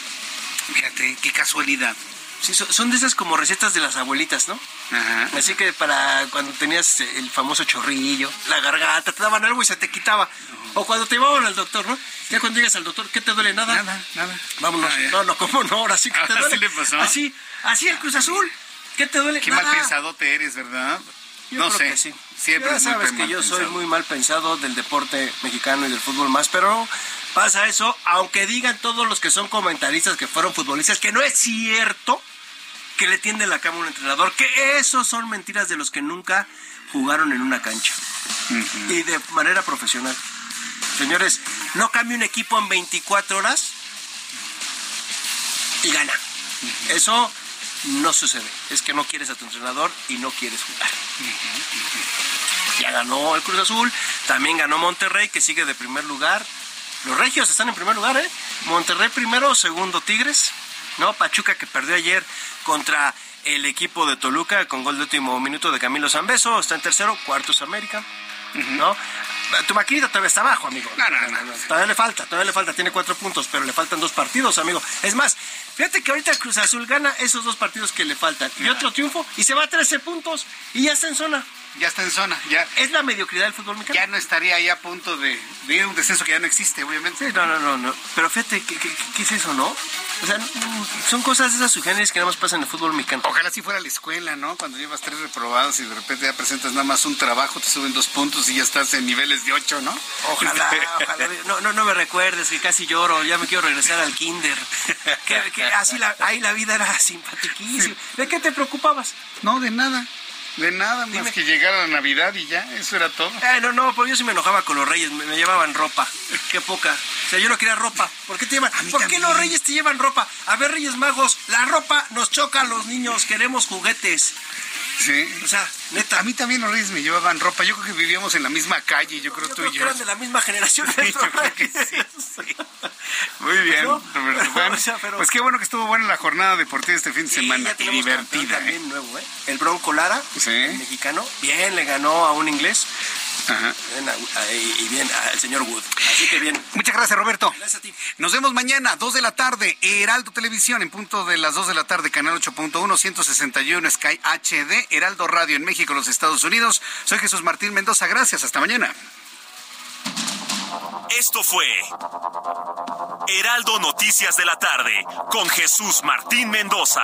Fíjate, qué casualidad. Sí, son de esas como recetas de las abuelitas, ¿no? Ajá. Así que para cuando tenías el famoso chorrillo, la garganta, te daban algo y se te quitaba. O cuando te llevaban al doctor, ¿no? Ya cuando llegas al doctor, ¿qué te duele? Nada. Nada, nada. Vámonos. Ah, no, no, ¿cómo no? Ahora sí que te duele. le pasó? Así, así el Cruz Azul. ¿Qué te duele? Qué mal pensadote eres, ¿verdad? Yo no sé. Que sí. Siempre ya sabes que yo soy muy mal pensado del deporte mexicano y del fútbol más, pero pasa eso, aunque digan todos los que son comentaristas que fueron futbolistas, que no es cierto que le tiende la cama a un entrenador, que esos son mentiras de los que nunca jugaron en una cancha y de manera profesional. Señores, no cambia un equipo en 24 horas y gana. Eso no sucede. Es que no quieres a tu entrenador y no quieres jugar. Ya ganó el Cruz Azul, también ganó Monterrey, que sigue de primer lugar. Los Regios están en primer lugar, ¿eh? Monterrey primero, segundo Tigres. No, Pachuca que perdió ayer contra el equipo de Toluca con gol de último minuto de Camilo Zambeso, está en tercero, cuartos América. ¿No? Tu maquinita todavía está abajo, amigo. No, no, no, Todavía le falta, todavía le falta. Tiene cuatro puntos, pero le faltan dos partidos, amigo. Es más, fíjate que ahorita Cruz Azul gana esos dos partidos que le faltan. Y otro triunfo, y se va a 13 puntos, y ya está en zona. Ya está en zona, ya. Es la mediocridad del fútbol mexicano. Ya no estaría ahí a punto de, ir a un descenso que ya no existe, obviamente. Sí, no, no, no, no. Pero fíjate, ¿qué, qué, es eso, no? O sea, son cosas de esas sugerencias que nada más pasan en el fútbol mexicano. Ojalá si fuera la escuela, ¿no? Cuando llevas tres reprobados y de repente ya presentas nada más un trabajo, te suben dos puntos y ya estás en niveles de ocho, ¿no? Ojalá, ojalá. No, no, no me recuerdes que casi lloro, ya me quiero regresar al kinder. Que, así la, ahí la vida era simpatiquísima. ¿De qué te preocupabas? No, de nada. De nada más que llegar a la Navidad y ya, eso era todo. Eh, no, no, porque yo sí me enojaba con los reyes, me, llevaban ropa. Qué poca. O sea, yo no quería ropa. ¿Por qué te llevan? ¿Por qué los reyes te llevan ropa? A ver, Reyes Magos, la ropa nos choca a los niños, queremos juguetes. Sí. O sea, neta. A mí también los reyes me llevaban ropa. Yo creo que vivíamos en la misma calle, yo creo tú y yo. eran de la misma generación. sí. Muy bien, Roberto. Pues qué bueno que estuvo buena la jornada deportiva este fin de semana. Y divertida. ¿eh? También nuevo, ¿eh? El Bronco Lara, el mexicano, bien, le ganó a un inglés. Ajá. y bien al señor Wood. Así que bien. Muchas gracias, Roberto. Gracias a ti. Nos vemos mañana, 2 de la tarde, Heraldo Televisión, en punto de las 2 de la tarde, canal 8.1, 161 Sky HD, Heraldo Radio en México, los Estados Unidos. Soy Jesús Martín Mendoza. Gracias. Hasta mañana. Esto fue Heraldo Noticias de la tarde con Jesús Martín Mendoza.